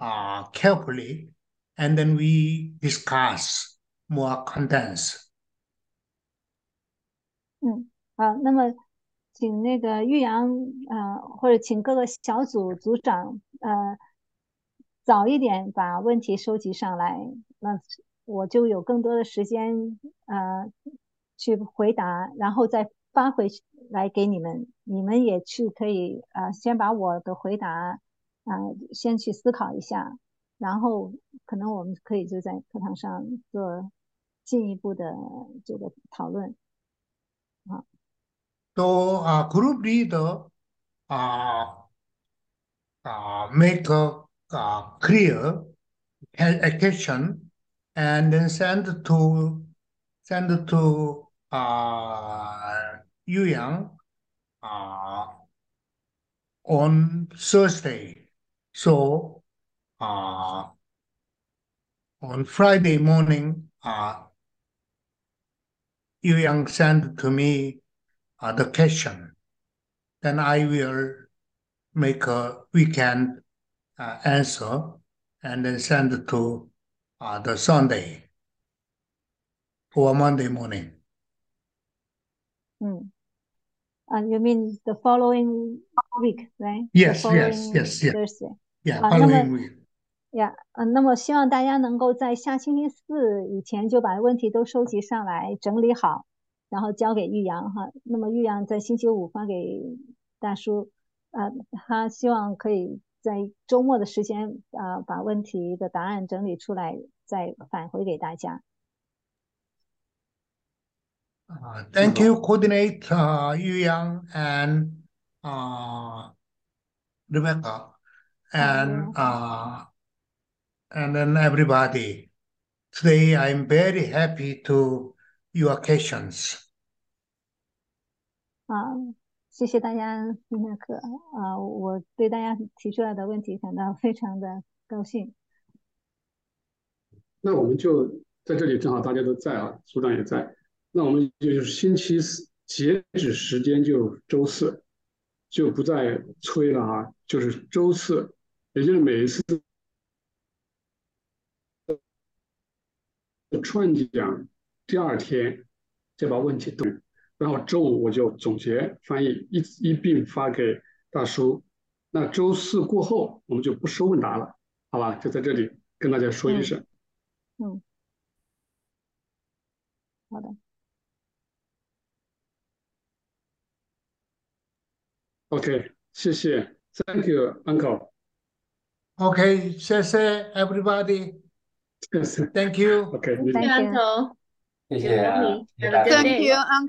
uh, carefully and then we discuss more condensed. 嗯，好，那么请那个玉阳呃，或者请各个小组组长呃，早一点把问题收集上来，那我就有更多的时间呃去回答，然后再发回去来给你们，你们也去可以呃先把我的回答啊先去思考一下，然后可能我们可以就在课堂上做进一步的这个讨论。啊，So, uh, group leader, uh, uh, make a uh, clear question and then send to send to uh, Yu Yang uh, on Thursday. So uh, on Friday morning, uh, Yu Yang sent to me the question. Then I will make a weekend uh, answer and then send it to uh, the Sunday or Monday morning. Mm. And you mean the following week, right? Yes, yes, yes, yes. Thursday. Yeah, following week. Yeah，嗯，那么希望大家能够在下星期四以前就把问题都收集上来，整理好， 然后交给玉阳哈。那么玉阳在星期五发给大叔，啊，他希望可以在周末的时间啊，把问题的答案整理出来，再返回给大家。Uh, thank you, coordinate uh, Yu Yang and uh, Rebecca, and uh, and then everybody. Today, I'm very happy to your questions. 啊，谢谢大家今天课啊，我对大家提出来的问题感到非常的高兴。那我们就在这里，正好大家都在啊，组长也在。那我们就是星期四截止时间就周四，就不再催了啊，就是周四，也就是每一次串讲第二天再把问题都，然后周五我就总结翻译一一并发给大叔。那周四过后我们就不收问答了，好吧？就在这里跟大家说一声。嗯，好的。OK，谢谢，Thank you，Uncle。OK，谢谢 everybody，Thank you。OK，谢谢 Uncle，谢谢，Thank you，Uncle。